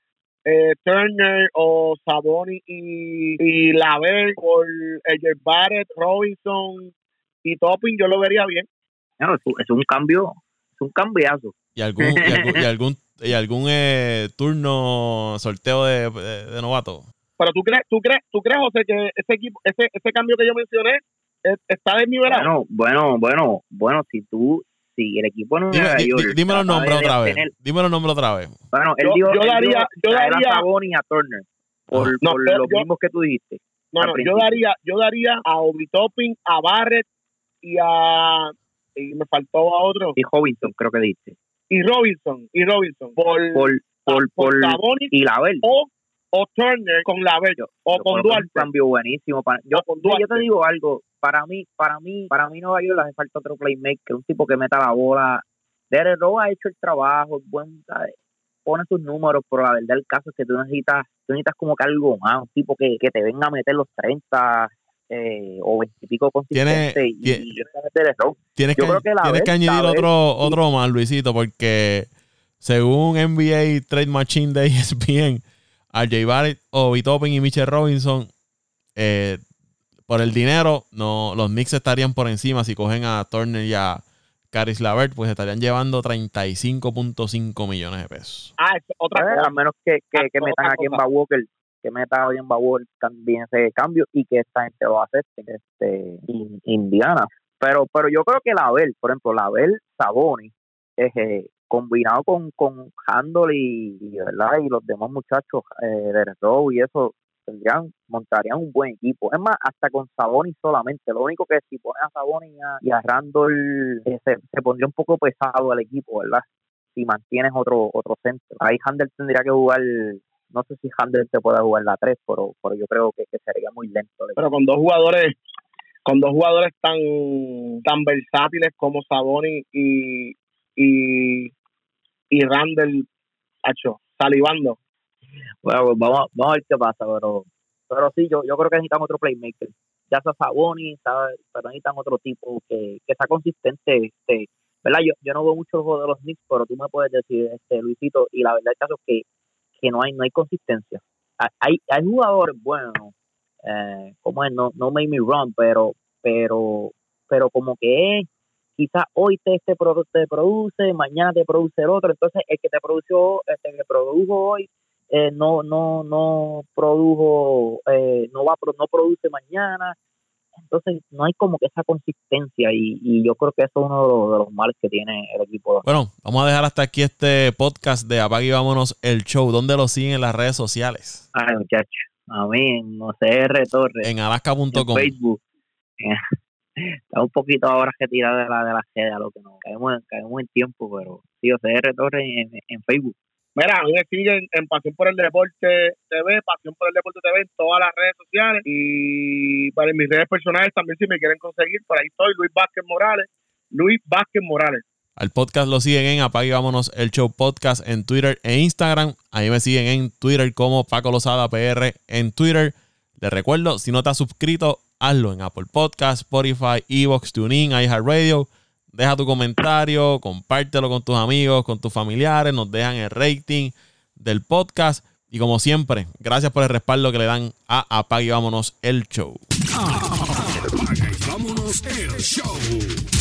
eh, Turner o Saboni y, y Laver por Edger Barrett, Robinson y Topping, yo lo vería bien. es un cambio, es un cambiazo. ¿Y algún, y algún, y algún, eh, turno sorteo de, de, novato? Pero tú crees, tú crees, tú crees, José, que ese equipo, ese, ese cambio que yo mencioné está desnivelado. Bueno, bueno, bueno, bueno, si tú, si el equipo no dime, dime los nombres otra vez. Dime los nombres otra vez. Bueno, él yo, yo daría, yo daría a Saboni a Turner por, no, por los mismos que tú dijiste. No, no, yo daría, yo daría a Obi Topping, a Barrett y a y me faltó a otro. Y Robinson, creo que dijiste. Y Robinson, y Robinson. Por, por, por, por, y Lavelle. O, o Turner con Lavelle. O con Duarte. Un cambio buenísimo. Para, yo, yo te digo algo, para mí, para mí, para mí Nueva York le hace falta otro playmaker, un tipo que meta la bola. Derek Rose ha hecho el trabajo, buen, pone sus números, pero la verdad el caso es que tú necesitas, tú necesitas como que algo más, un tipo que, que te venga a meter los 30 eh, o 20 y pico consistente y, y, Tienes que, tienes que añadir otro, otro más, Luisito, porque según NBA Trade Machine de ESPN, RJ Barrett, Obi Toppin y Mitchell Robinson eh, por el dinero, no, los Knicks estarían por encima si cogen a Turner y a Caris Lavert, pues estarían llevando 35.5 millones de pesos. Ah, es otra cosa. A menos que, que, que metan aquí en Walker, que meta hoy en Walker también ese cambio y que esta gente lo acepte, este, Indiana. Pero, pero yo creo que Lavert, por ejemplo, Lavert, Saboni, eh, combinado con, con Handel y, ¿verdad? y los demás muchachos eh, de Row y eso, tendrían, montarían un buen equipo. Es más, hasta con Saboni solamente. Lo único que si pones a Saboni y a, Randall, eh, se, pondría un poco pesado el equipo, ¿verdad? Si mantienes otro otro centro. Ahí Handel tendría que jugar, no sé si Handel te puede jugar la 3, pero, pero yo creo que, sería muy lento. Pero con dos jugadores con dos jugadores tan tan versátiles como Saboni y y, y Randall, hecho, salivando bueno, pues vamos, vamos a ver qué pasa, pero, pero sí, yo, yo creo que necesitan otro playmaker. Ya sea Saboni, pero necesitan otro tipo que, que sea consistente. Este, ¿verdad? Yo, yo no veo mucho juego de los Knicks, pero tú me puedes decir, este Luisito, y la verdad es que, que no hay no hay consistencia. Hay, hay jugadores buenos, eh, como es, no, no make me run, pero, pero, pero como que quizás hoy te, este te produce, mañana te produce el otro, entonces el que te produjo, este que produjo hoy, eh, no no no produjo eh, no va no produce mañana entonces no hay como que esa consistencia y, yo creo que eso es uno de los, males que tiene el equipo. Bueno, vamos a dejar hasta aquí este podcast de Apague y Vámonos el Show. ¿Dónde lo siguen en las redes sociales? Ay, muchachos, a mí en OCR Torres. En alaska.com. Facebook. Está un poquito ahora que tirar de la de la sede a lo que nos caemos, caemos en tiempo, pero sí, OCR Torres en Facebook. Mira, me siguen en Pasión por el Deporte TV, Pasión por el Deporte TV en todas las redes sociales y para mis redes personales también si me quieren conseguir, por ahí estoy, Luis Vázquez Morales, Luis Vázquez Morales. Al podcast lo siguen en Apague Vámonos el Show Podcast en Twitter e Instagram. Ahí me siguen en Twitter como Paco Lozada PR en Twitter. Les recuerdo, si no te has suscrito, hazlo en Apple Podcast, Spotify, Evox, TuneIn, iHeartRadio. Deja tu comentario, compártelo con tus amigos, con tus familiares, nos dejan el rating del podcast. Y como siempre, gracias por el respaldo que le dan a Apague Vámonos el Show. Apague y Vámonos el Show.